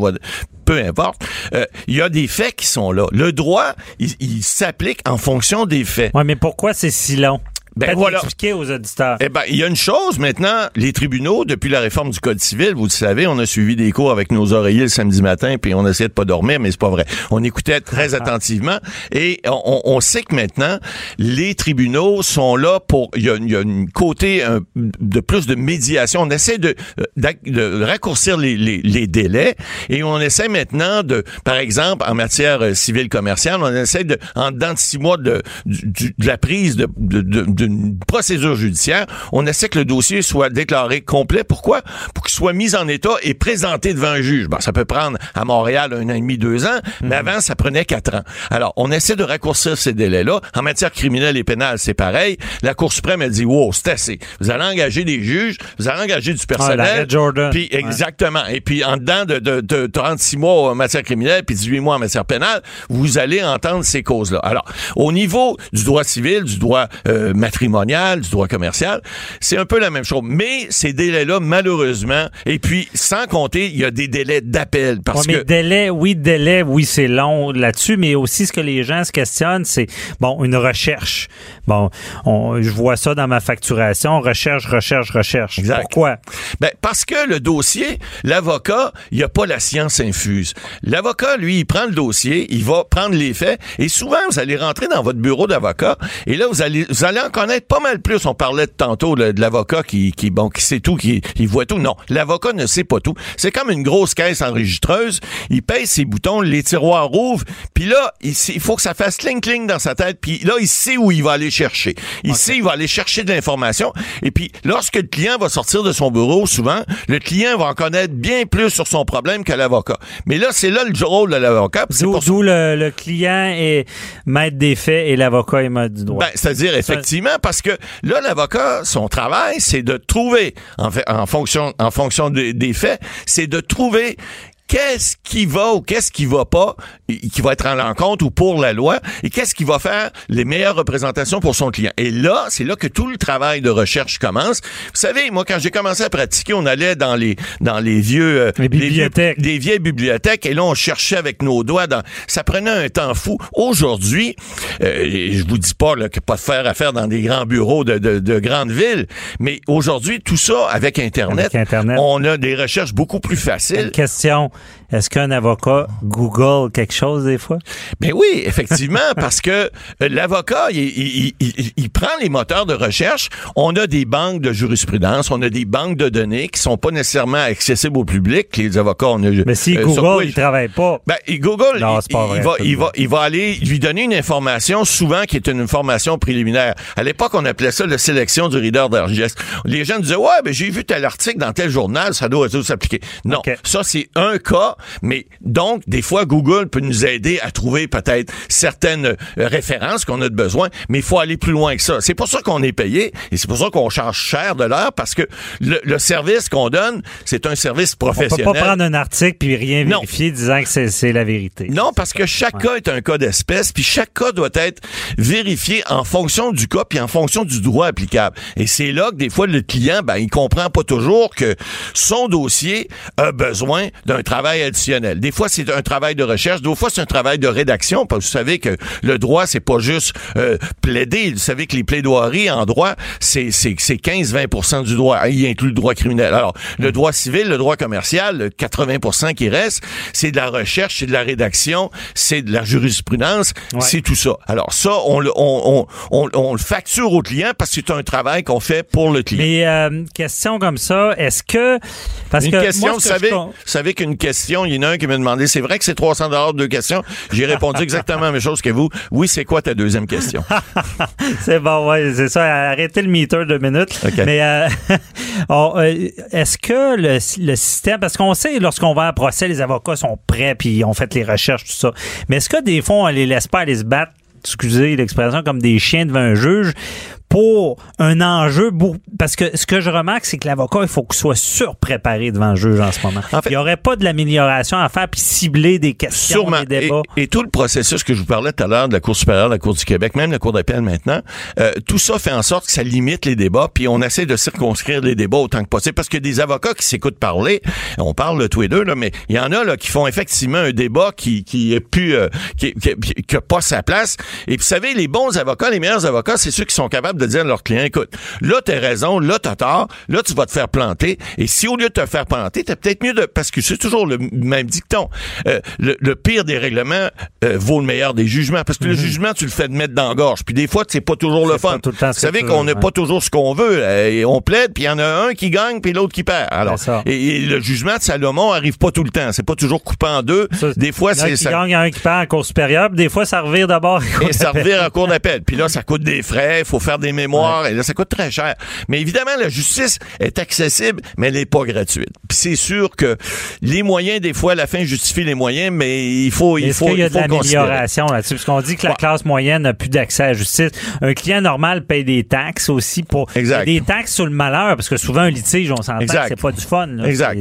S7: peu importe, euh, il y a des faits qui sont là. Le droit, il, il s'applique en fonction des faits.
S5: Ouais, mais pourquoi c'est si long?
S7: Ben voilà.
S5: expliquer aux auditeurs.
S7: Eh ben, il y a une chose maintenant, les tribunaux, depuis la réforme du Code civil, vous le savez, on a suivi des cours avec nos oreillers le samedi matin, puis on essayait de pas dormir, mais c'est pas vrai. On écoutait très attentivement, et on, on sait que maintenant, les tribunaux sont là pour, il y a, il y a une côté euh, de plus de médiation. On essaie de, euh, de raccourcir les, les, les délais, et on essaie maintenant de, par exemple, en matière euh, civile commerciale, on essaie de, en dedans de six mois de, du- de la prise de, de, procédure judiciaire, on essaie que le dossier soit déclaré complet. Pourquoi? Pour qu'il soit mis en état et présenté devant un juge. Bon, ça peut prendre à Montréal un an et demi, deux ans, mais avant, ça prenait quatre ans. Alors, on essaie de raccourcir ces délais-là. En matière criminelle et pénale, c'est pareil. La Cour suprême, elle dit, wow, c'est assez. Vous allez engager des juges, vous allez engager du personnel.
S5: l'arrêt Jordan.
S7: Puis, exactement. Et puis, en dedans de, de, de 36 mois en matière criminelle, puis 18 mois en matière pénale, vous allez entendre ces causes-là. Alors, au niveau du droit civil, du droit euh, matrimonial, du droit commercial, c'est un peu la même chose. Mais ces délais-là, malheureusement, et puis, sans compter, il y a des délais d'appel. Parce
S5: Ouais, mais
S7: que...
S5: délai, oui, délai, oui, c'est long là-dessus, mais aussi ce que les gens se questionnent, c'est bon, une recherche. Bon, on, je vois ça dans ma facturation, recherche, recherche, recherche.
S7: Exact.
S5: Pourquoi?
S7: Ben, parce que le dossier, l'avocat, il n'y a pas la science infuse. L'avocat, lui, il prend le dossier, il va prendre les faits, et souvent, vous allez rentrer dans votre bureau d'avocat, et là, vous allez, vous allez en connaître pas mal plus. On parlait de tantôt de l'avocat qui, qui, bon, qui sait tout, qui, qui voit tout. Non, l'avocat ne sait pas tout. C'est comme une grosse caisse enregistreuse. Il pèse ses boutons, les tiroirs ouvrent, puis là, il, il faut que ça fasse cling-cling dans sa tête, puis là, il sait où il va aller chercher. Il sait, il va aller chercher de l'information, et puis lorsque le client va sortir de son bureau, souvent, le client va en connaître bien plus sur son problème que l'avocat. Mais là, c'est là le rôle de l'avocat.
S5: d'où le, le client est maître des faits et l'avocat est maître du droit.
S7: Ben, c'est-à-dire effectivement parce que là l'avocat son travail c'est de trouver en fonction des faits, c'est de trouver qu'est-ce qui va ou qu'est-ce qui va pas, qui va être en l'encontre ou pour la loi, et qu'est-ce qui va faire les meilleures représentations pour son client? Et là, c'est là que tout le travail de recherche commence. Vous savez, moi, quand j'ai commencé à pratiquer, on allait dans les dans les vieux euh,
S5: Les bibliothèques.
S7: des vieilles bibliothèques, et là, on cherchait avec nos doigts. Dans, ça prenait un temps fou. Aujourd'hui, euh, je vous dis pas là, que pas de faire affaire dans des grands bureaux de, de, de grandes villes, mais aujourd'hui, tout ça avec Internet,
S5: Avec Internet.
S7: on a des recherches beaucoup plus
S5: Une
S7: faciles.
S5: question, est-ce qu'un avocat Google quelque chose des fois?
S7: Ben oui, effectivement, parce que euh, l'avocat, il, il- il- il prend les moteurs de recherche. On a des banques de jurisprudence, on a des banques de données qui sont pas nécessairement accessibles au public. Les avocats, on a.
S5: Mais si
S7: euh, quoi
S5: Google,
S7: ils-
S5: il travaille pas.
S7: Ben, Google,
S5: Non, pas vrai,
S7: va, il, va, il va aller lui donner une information, souvent qui est une information préliminaire. À l'époque, on appelait ça la sélection du reader digest. Les gens disaient, ouais, ben, j'ai vu tel article dans tel journal, ça doit s'appliquer. Non. Ça, c'est un cas Mais donc, des fois, Google peut nous aider à trouver peut-être certaines euh, références qu'on a de besoin, mais il faut aller plus loin que ça. C'est pour ça qu'on est payé et c'est pour ça qu'on charge cher de l'heure parce que le, le service qu'on donne, c'est un service
S5: On
S7: professionnel.
S5: peut pas prendre un article puis rien
S7: Non.
S5: vérifier disant que c'est- c'est la vérité.
S7: Non, parce que chaque cas est un cas d'espèce, puis chaque cas doit être vérifié en fonction du cas, puis en fonction du droit applicable. Et c'est là que des fois le client, ben, il comprend pas toujours que son dossier a besoin d'un travail additionnel. Des fois, c'est un travail de recherche, des fois, c'est un travail de rédaction, parce que vous savez que le droit, c'est pas juste euh, plaider. Vous savez que les plaidoiries en droit, c'est c'est- c'est 15-20% du droit. Il inclut le droit criminel. Alors, le droit civil, le droit commercial, le 80% qui reste, c'est de la recherche, c'est de la rédaction, c'est de la jurisprudence,
S5: Ouais.
S7: c'est tout ça. Alors ça, on le, on, on, on, on le facture au client parce que c'est un travail qu'on fait pour le client.
S5: Mais euh, question comme ça, est-ce que parce
S7: Une
S5: que
S7: question,
S5: moi,
S7: vous
S5: que
S7: savez, vous savez qu'une question, il y en a un qui m'a demandé, c'est vrai que c'est 300 dollars deux questions? J'ai répondu exactement la même chose que vous. Oui, c'est quoi ta deuxième question?
S5: c'est bon, ouais, c'est ça. Arrêtez le meter deux minutes. Mais euh, euh, est-ce que le, le système, parce qu'on sait, lorsqu'on va à procès, les avocats sont prêts puis ont fait les recherches, tout ça. Mais est-ce que des fois, on les laisse pas aller se battre, excusez l'expression, comme des chiens devant un juge pour un enjeu parce que ce que je remarque c'est que l'avocat il faut qu'il soit surpréparé devant le juge en ce moment.
S7: En fait-
S5: il y aurait pas de l'amélioration à faire puis cibler des questions
S7: Sûrement.
S5: des
S7: Et,
S5: débats.
S7: et tout le processus que je vous parlais tout à l'heure de la Cour supérieure, de la Cour du Québec, même la Cour d'appel maintenant, euh, tout ça fait en sorte que ça limite les débats, puis on essaie de circonscrire les débats autant que possible, parce que des avocats qui s'écoutent parler, on parle de tous les deux, là, mais il y en a là, qui font effectivement un débat qui, qui est plus, euh, qui, qui, qui- qui a pas sa place. Et vous savez, les bons avocats, les meilleurs avocats, c'est ceux qui sont capables de dire à leurs clients, écoute, là, t'as raison, là, t'as tort, là, tu vas te faire planter. Et si au lieu de te faire planter, t'as peut-être mieux de, parce que c'est toujours le même dicton, euh, le, le pire des règlements euh, vaut le meilleur des jugements. Parce que le jugement, tu le fais de mettre dans la gorge. Puis des fois, c'est pas toujours le
S5: Mhm.
S7: Fun.
S5: tout le temps
S7: Vous savez qu'on n'a
S5: ouais.
S7: pas toujours ce qu'on veut. euh, et on plaide, puis il y en a un qui gagne, puis l'autre qui perd. Alors, et, et le jugement de Salomon arrive pas tout le temps. C'est pas toujours coupé en deux.
S5: Ça,
S7: des fois, c'est ça.
S5: gagne, un qui perd en cours supérieure, puis des fois ça revire d'abord.
S7: Et ça revient en cours d'appel. Puis là, ça coûte des frais, il faut faire des mémoires, et là, ça coûte très cher. Mais évidemment, la justice est accessible, mais elle n'est pas gratuite. Puis c'est sûr que les moyens, des fois, la fin justifie les moyens, mais il faut, il faut,
S5: qu'il y a
S7: il
S5: de l'amélioration là-dessus? Parce qu'on dit que la
S7: Ouais.
S5: classe moyenne n'a plus d'accès à la justice. Un client normal paye des taxes aussi pour
S7: Exact.
S5: des taxes sur le malheur, parce que souvent un litige, on s'entend que c'est pas du fun. là.
S7: Exact.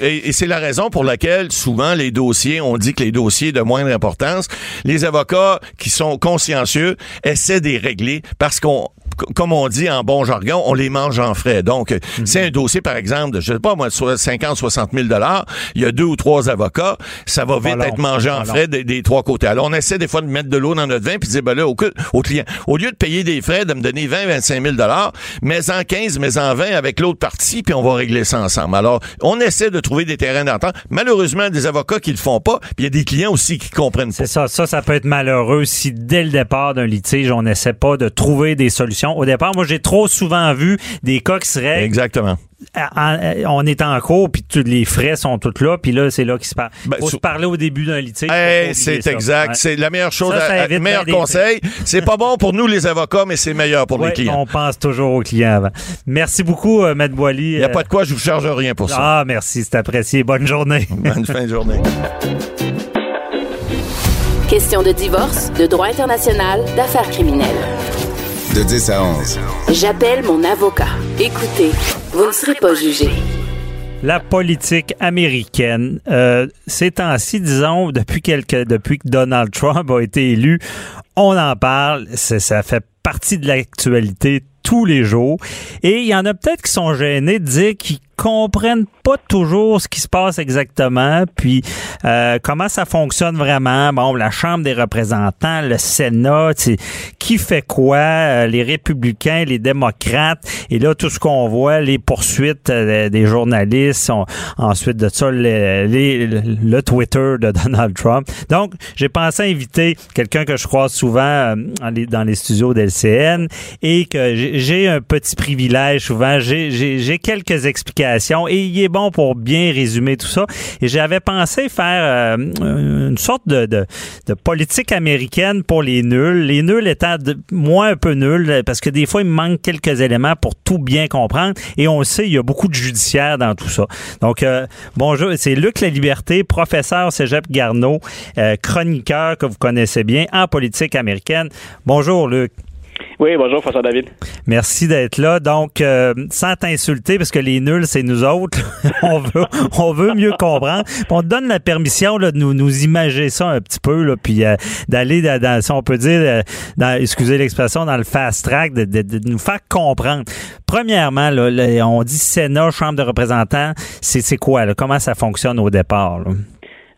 S7: Et, et c'est la raison pour laquelle souvent les dossiers, on dit que les dossiers de moindre importance, les avocats qui sont consciencieux essaient de les régler parce qu'on comme on dit en bon jargon, on les mange en frais. Donc,
S5: Mhm.
S7: c'est un dossier, par exemple, de, je sais pas, moi, soit 50, 60 000 dollars, il y a deux ou trois avocats, ça va vite
S5: long.
S7: être mangé en frais des, des trois côtés. Alors, on essaie des fois de mettre de l'eau dans notre vin puis de dire, ben là, au, client, au lieu de payer des frais, de me donner 20, 25 000 dollars, mais en 15, mais en 20 avec l'autre partie, puis on va régler ça ensemble. Alors, on essaie de trouver des terrains d'entente. Malheureusement, des avocats qui le font pas, puis il y a des clients aussi qui comprennent pas.
S5: C'est ça, ça, ça peut être malheureux si dès le départ d'un litige, on n'essaie pas de trouver des solutions. Au départ, moi, j'ai trop souvent vu des cas qui seraient
S7: Exactement.
S5: en- en- on est en cours, puis tous les frais sont tous là, puis là, c'est là qu'ils se parlent.
S7: Ben,
S5: faut se parler au début d'un litige.
S7: Hey, c'est exact.
S5: Ouais.
S7: C'est la meilleure chose,
S5: Ça, ça
S7: à- à-
S5: évite
S7: meilleur conseil. C'est pas bon pour nous, les avocats, mais c'est meilleur pour
S5: Ouais,
S7: les clients.
S5: On pense toujours aux clients avant. Merci beaucoup, euh, Maître Boily.
S7: Il n'y a pas de quoi, je vous charge rien pour ça.
S5: Ah, merci, c'est apprécié. Bonne journée.
S7: Bonne fin de journée.
S2: Question de divorce, de droit international, d'affaires criminelles.
S4: De 10 à 11.
S2: J'appelle mon avocat. Écoutez, vous ne serez pas jugé.
S5: La politique américaine, euh, ces temps-ci, disons, depuis quelques, depuis que Donald Trump a été élu, on en parle. Ça fait partie de l'actualité tous les jours. Et il y en a peut-être qui sont gênés de dire qu'ils comprennent pas toujours ce qui se passe exactement, puis euh, comment ça fonctionne vraiment. Bon, la Chambre des représentants, le Sénat, qui fait quoi, euh, les républicains, les démocrates, et là, tout ce qu'on voit, les poursuites euh, des journalistes, ensuite de ça, le, Twitter de Donald Trump. Donc, j'ai pensé inviter quelqu'un que je croise souvent dans les- studios d'LCN et que j'ai un petit privilège souvent, j'ai quelques explications et il est bon pour bien résumer tout ça. Et j'avais pensé faire euh, une sorte de, politique américaine pour les nuls. Les nuls étant de, moins un peu nuls parce que des fois, il manque quelques éléments pour tout bien comprendre. Et on sait, il y a beaucoup de judiciaire dans tout ça. Donc, euh, bonjour, c'est Luc La Liberté, professeur Cégep Garneau, euh, chroniqueur que vous connaissez bien en politique américaine. Bonjour, Luc.
S8: Oui, bonjour François David.
S5: Merci d'être là. Donc, euh, sans t'insulter, parce que les nuls, c'est nous autres, on veut on veut mieux comprendre. on te donne la permission là, de nous, nous imager ça un petit peu, là, puis euh, d'aller, dans, si on peut dire, euh, excusez l'expression, dans le fast track, de, de, nous faire comprendre. Premièrement, là, on dit Sénat, Chambre de représentants, c'est quoi? Là? Comment ça fonctionne au départ?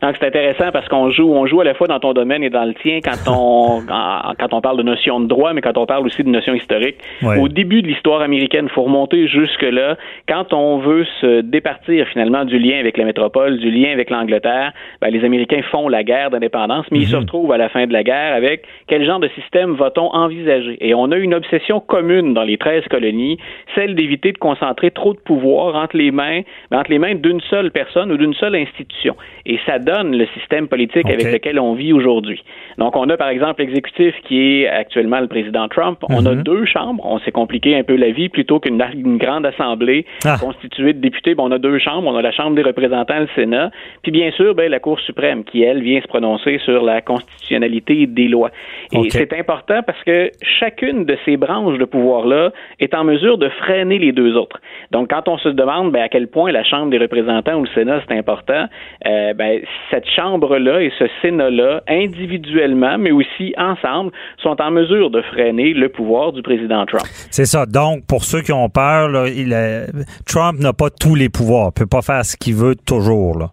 S8: Donc c'est intéressant parce qu'on joue, on joue à la fois dans ton domaine et dans le tien quand on quand on parle de notion de droit, mais quand on parle aussi de notion historique. Au début de l'histoire américaine, faut remonter jusque là. Quand on veut se départir finalement du lien avec la métropole, du lien avec l'Angleterre, ben, les Américains font la guerre d'indépendance, mais ils se mhm. retrouvent à la fin de la guerre avec quel genre de système va-t-on envisager? Et on a une obsession commune dans les 13 colonies, celle d'éviter de concentrer trop de pouvoir entre les mains, ben, entre les mains d'une seule personne ou d'une seule institution. Et ça donne le système politique avec lequel on vit aujourd'hui. Donc, on a par exemple l'exécutif qui est actuellement le président Trump. On a mhm. deux chambres. On s'est compliqué un peu la vie plutôt qu'une grande assemblée ah. constituée de députés. on a deux chambres. On a la Chambre des représentants, le Sénat. Puis bien sûr, ben, la Cour suprême qui, elle, vient se prononcer sur la constitutionnalité des lois. Et c'est important parce que chacune de ces branches de pouvoir-là est en mesure de freiner les deux autres. Donc, quand on se demande ben, à quel point la Chambre des représentants ou le Sénat, c'est important, euh, ben, cette Chambre-là et ce Sénat-là, individuellement, mais aussi ensemble, sont en mesure de freiner le pouvoir du président Trump.
S5: C'est ça. Donc, pour ceux qui ont peur, Trump n'a pas tous les pouvoirs, ne peut pas faire ce qu'il veut toujours. Là.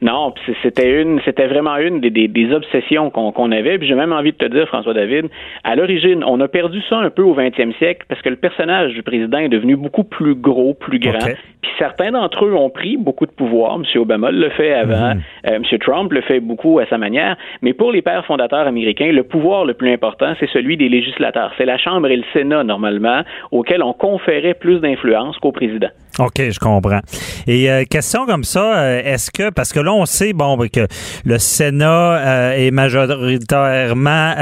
S8: Non, c'était une, c'était vraiment une des, obsessions qu'on avait. Puis j'ai même envie de te dire, François David, à l'origine, on a perdu ça un peu au 20e siècle parce que le personnage du président est devenu beaucoup plus gros, plus grand. Puis certains d'entre eux ont pris beaucoup de pouvoir. M. Obama le fait avant. Mhm. Euh, M. Trump le fait beaucoup à sa manière. Mais pour les pères fondateurs américains, le pouvoir le plus important, c'est celui des législateurs. C'est la Chambre et le Sénat, normalement, auxquels on conférait plus d'influence qu'au président.
S5: OK, je comprends. Et euh, question comme ça, euh, est-ce que, parce que là, on sait, bon, que le Sénat est majoritairement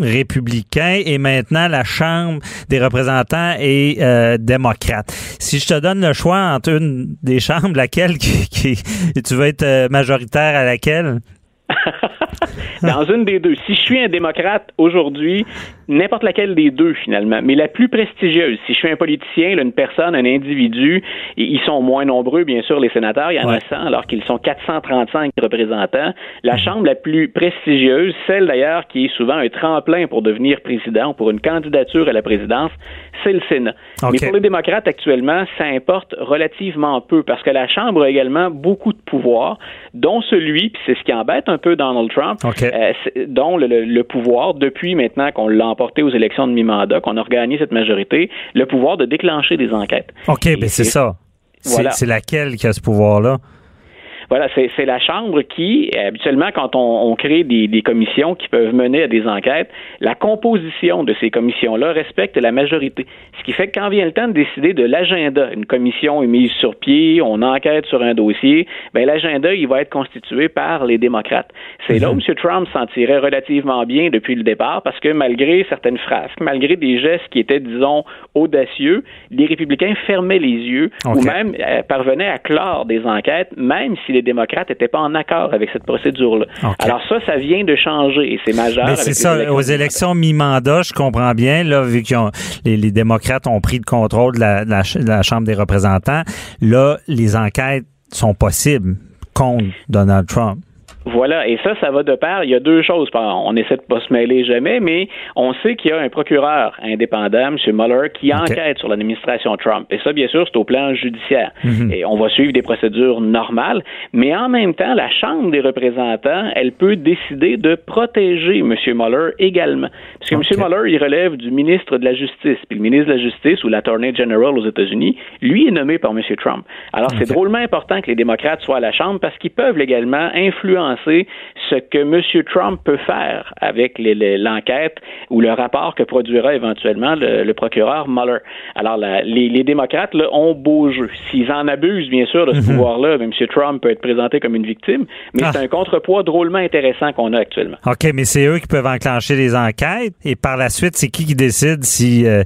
S5: républicain et maintenant la Chambre des représentants est démocrate. Si je te donne le choix entre une des chambres, laquelle qui, tu veux être euh, majoritaire à laquelle?
S8: Dans une des deux. Si je suis un démocrate aujourd'hui, n'importe laquelle des deux finalement, mais la plus prestigieuse. Si je suis un politicien, une personne, un individu, ils sont moins nombreux, bien sûr, les sénateurs, il y en a 100, alors qu'ils sont 435 représentants. La mhm. chambre la plus prestigieuse, celle d'ailleurs qui est souvent un tremplin pour devenir président, pour une candidature à la présidence, c'est le Sénat. Mais pour les démocrates actuellement, ça importe relativement peu parce que la Chambre a également beaucoup de pouvoir, dont celui, puis c'est ce qui embête un peu Donald Trump, euh, dont le, pouvoir, depuis maintenant qu'on l'a emporté aux élections de mi-mandat, qu'on a regagné cette majorité, le pouvoir de déclencher des enquêtes.
S5: OK, mais c'est ça. C'est laquelle qui a ce pouvoir-là?
S8: Voilà, c'est la Chambre qui, habituellement, quand on, crée des, des, commissions qui peuvent mener à des enquêtes, la composition de ces commissions-là respecte la majorité. Ce qui fait que quand vient le temps de décider de l'agenda, une commission est mise sur pied, on enquête sur un dossier, ben l'agenda, il va être constitué par les démocrates. C'est là où mhm. M. Trump s'en tirait relativement bien depuis le départ, parce que malgré certaines phrases, malgré des gestes qui étaient, disons, audacieux, les républicains fermaient les yeux ou même euh, parvenaient à clore des enquêtes, même si les démocrates n'étaient pas en accord avec cette procédure-là. Alors ça, ça vient de changer et c'est majeur.
S5: Mais c'est ça, aux élections mi-mandat, je comprends bien, là, vu que les, les, démocrates ont pris le contrôle de la, de la Chambre des représentants, là, les enquêtes sont possibles contre Donald Trump.
S8: Voilà, et ça, ça va de pair. Il y a deux choses. On essaie de pas se mêler jamais, mais on sait qu'il y a un procureur indépendant, M. Mueller, qui enquête sur l'administration Trump. Et ça, bien sûr, c'est au plan judiciaire. Mhm. Et on va suivre des procédures normales, mais en même temps, la Chambre des représentants, elle peut décider de protéger M. Mueller également. Parce que M. Mueller, il relève du ministre de la Justice. Puis le ministre de la Justice ou l'Attorney General aux États-Unis, lui est nommé par M. Trump. Alors, c'est drôlement important que les démocrates soient à la Chambre parce qu'ils peuvent également influencer penser ce que M. Trump peut faire avec l'enquête ou le rapport que produira éventuellement le, procureur Mueller. Alors, les, démocrates là, ont beau jeu. S'ils en abusent, bien sûr, de ce mhm. pouvoir-là, M. Trump peut être présenté comme une victime, mais c'est ah. un contrepoids drôlement intéressant qu'on a actuellement.
S5: OK, mais c'est eux qui peuvent enclencher les enquêtes et par la suite, c'est qui qui décide si, euh,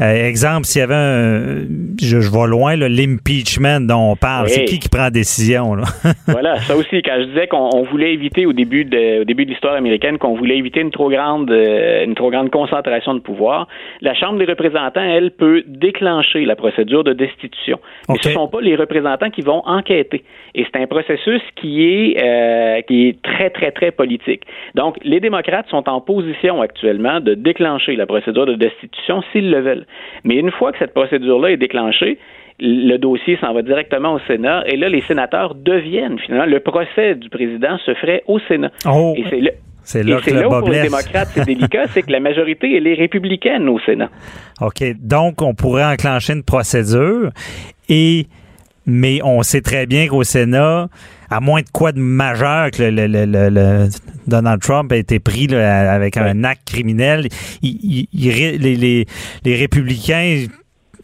S5: euh, exemple, s'il y avait un, je, vois loin, l'impeachment dont on parle, c'est qui qui prend la décision? Là?
S8: voilà, ça aussi, quand je disais qu'on voulait éviter au début de, au début de l'histoire américaine, qu'on voulait éviter une trop grande, euh, une trop grande concentration de pouvoir, la Chambre des représentants, elle, peut déclencher la procédure de destitution. Mais ce ne sont pas les représentants qui vont enquêter. Et c'est un processus qui est, euh, qui est très, très, très politique. Donc, les démocrates sont en position actuellement de déclencher la procédure de destitution s'ils le veulent. Mais une fois que cette procédure-là est déclenchée, le dossier s'en va directement au Sénat et là, les sénateurs deviennent finalement. Le procès du président se ferait au Sénat.
S5: Oh. Et c'est là. C'est là, que
S8: pour les démocrates, c'est délicat, c'est que la majorité, elle est républicaine au Sénat.
S5: OK. Donc, on pourrait enclencher une procédure et mais on sait très bien qu'au Sénat, à moins de quoi de majeur que le, Donald Trump a été pris avec un acte criminel, les, les, les républicains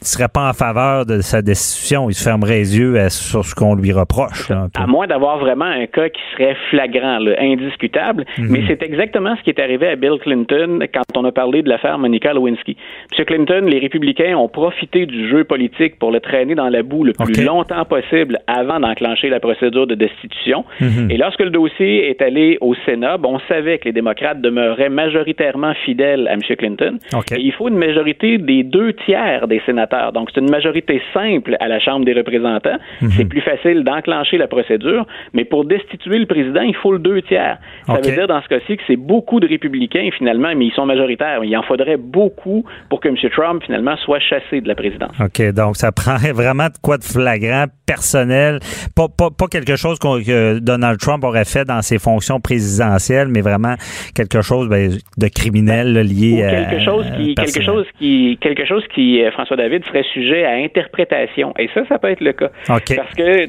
S5: ne serait pas en faveur de sa destitution. Il se fermerait les yeux sur ce qu'on lui reproche.
S8: à moins d'avoir vraiment un cas qui serait flagrant, indiscutable. Mhm. Mais c'est exactement ce qui est arrivé à Bill Clinton quand on a parlé de l'affaire Monica Lewinsky. M. Clinton, les républicains ont profité du jeu politique pour le traîner dans la boue le plus longtemps possible avant d'enclencher la procédure de destitution. Mhm. Et lorsque le dossier est allé au Sénat, on savait que les démocrates demeuraient majoritairement fidèles à M. Clinton. Et il faut une majorité des deux tiers des sénateurs donc, c'est une majorité simple à la Chambre des représentants. Mhm. C'est plus facile d'enclencher la procédure, mais pour destituer le président, il faut le deux tiers. Ça veut dire, dans ce cas-ci, que c'est beaucoup de républicains, finalement, mais ils sont majoritaires. Il en faudrait beaucoup pour que M. Trump, finalement, soit chassé de la présidence.
S5: OK, donc ça prend vraiment de quoi de flagrant, personnel, pas, pas, quelque chose que Donald Trump aurait fait dans ses fonctions présidentielles, mais vraiment quelque chose ben, de criminel lié
S8: à quelque chose qui, quelque chose qui, quelque chose qui, euh, François David serait sujet à interprétation. Et ça, ça peut être le cas. Parce que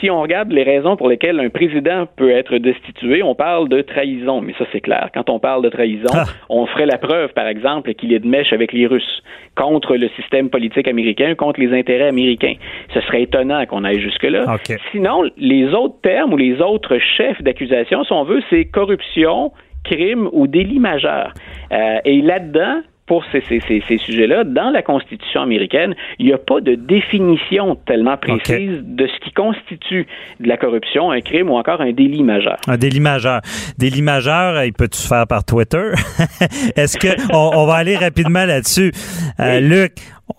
S8: si on regarde les raisons pour lesquelles un président peut être destitué, on parle de trahison. Mais ça, c'est clair. Quand on parle de trahison, ah. on ferait la preuve, par exemple, qu'il est de mèche avec les Russes contre le système politique américain, contre les intérêts américains. Ce serait étonnant qu'on aille jusque-là. Sinon, les autres termes ou les autres chefs d'accusation, si on veut, c'est corruption, crime ou délit majeur. Euh, et là-dedans, pour ces, ces, ces, sujets-là, dans la Constitution américaine, il n'y a pas de définition tellement précise de ce qui constitue de la corruption, un crime ou encore un délit majeur.
S5: Un délit majeur. Délit majeur, il peut se faire par Twitter? Est-ce que on, va aller rapidement là-dessus? Euh, Luc,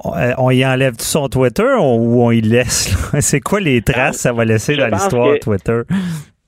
S5: on y enlève tout son Twitter ou on y laisse? C'est quoi les traces que ça va laisser dans l'histoire Twitter?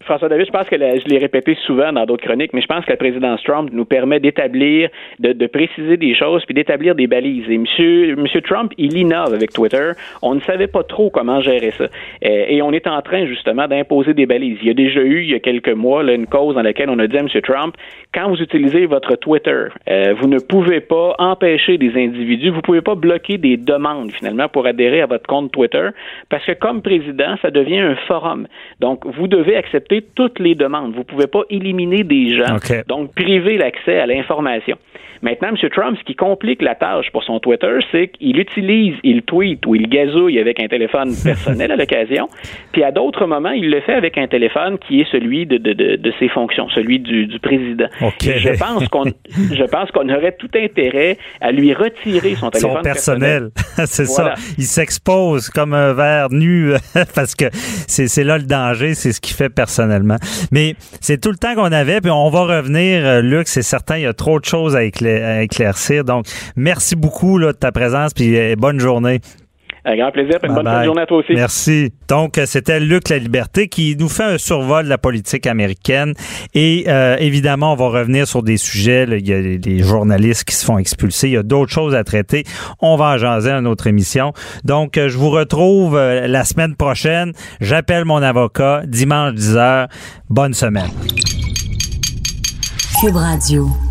S8: François David, je pense que je l'ai répété souvent dans d'autres chroniques, mais je pense que la présidence Trump nous permet d'établir, de, préciser des choses puis d'établir des balises. Et monsieur, Trump, il innove avec Twitter. On ne savait pas trop comment gérer ça. Euh, et on est en train, justement, d'imposer des balises. Il y a déjà eu, il y a quelques mois, une cause dans laquelle on a dit à monsieur Trump, quand vous utilisez votre Twitter, euh, vous ne pouvez pas empêcher des individus, vous pouvez pas bloquer des demandes, finalement, pour adhérer à votre compte Twitter, parce que comme président, ça devient un forum. Donc, vous devez accepter toutes les demandes. Vous ne pouvez pas éliminer des gens, donc priver l'accès à l'information. Maintenant, M. Trump, ce qui complique la tâche pour son Twitter, c'est qu'il utilise, il tweet ou il gazouille avec un téléphone personnel à l'occasion, puis à d'autres moments, il le fait avec un téléphone qui est celui de, de, de, ses fonctions, celui du, du président. Je pense qu'on je pense qu'on aurait tout intérêt à lui retirer son téléphone son personnel.
S5: c'est ça. Il s'expose comme un verre nu parce que c'est là le danger, c'est ce qu'il fait personnellement. Mais c'est tout le temps qu'on avait, puis on va revenir, euh, Luc, c'est certain, il y a trop de choses à éclaircir. Donc, merci beaucoup de ta présence, puis euh, bonne journée.
S8: Un grand plaisir, et une bonne journée à toi aussi.
S5: Merci. Donc, euh, c'était Luc La Liberté qui nous fait un survol de la politique américaine. Et euh, évidemment, on va revenir sur des sujets. il y a des journalistes qui se font expulser. Il y a d'autres choses à traiter. On va en jaser à notre émission. Donc, je vous retrouve la semaine prochaine. J'appelle mon avocat dimanche 10h. Bonne semaine. Cube Radio.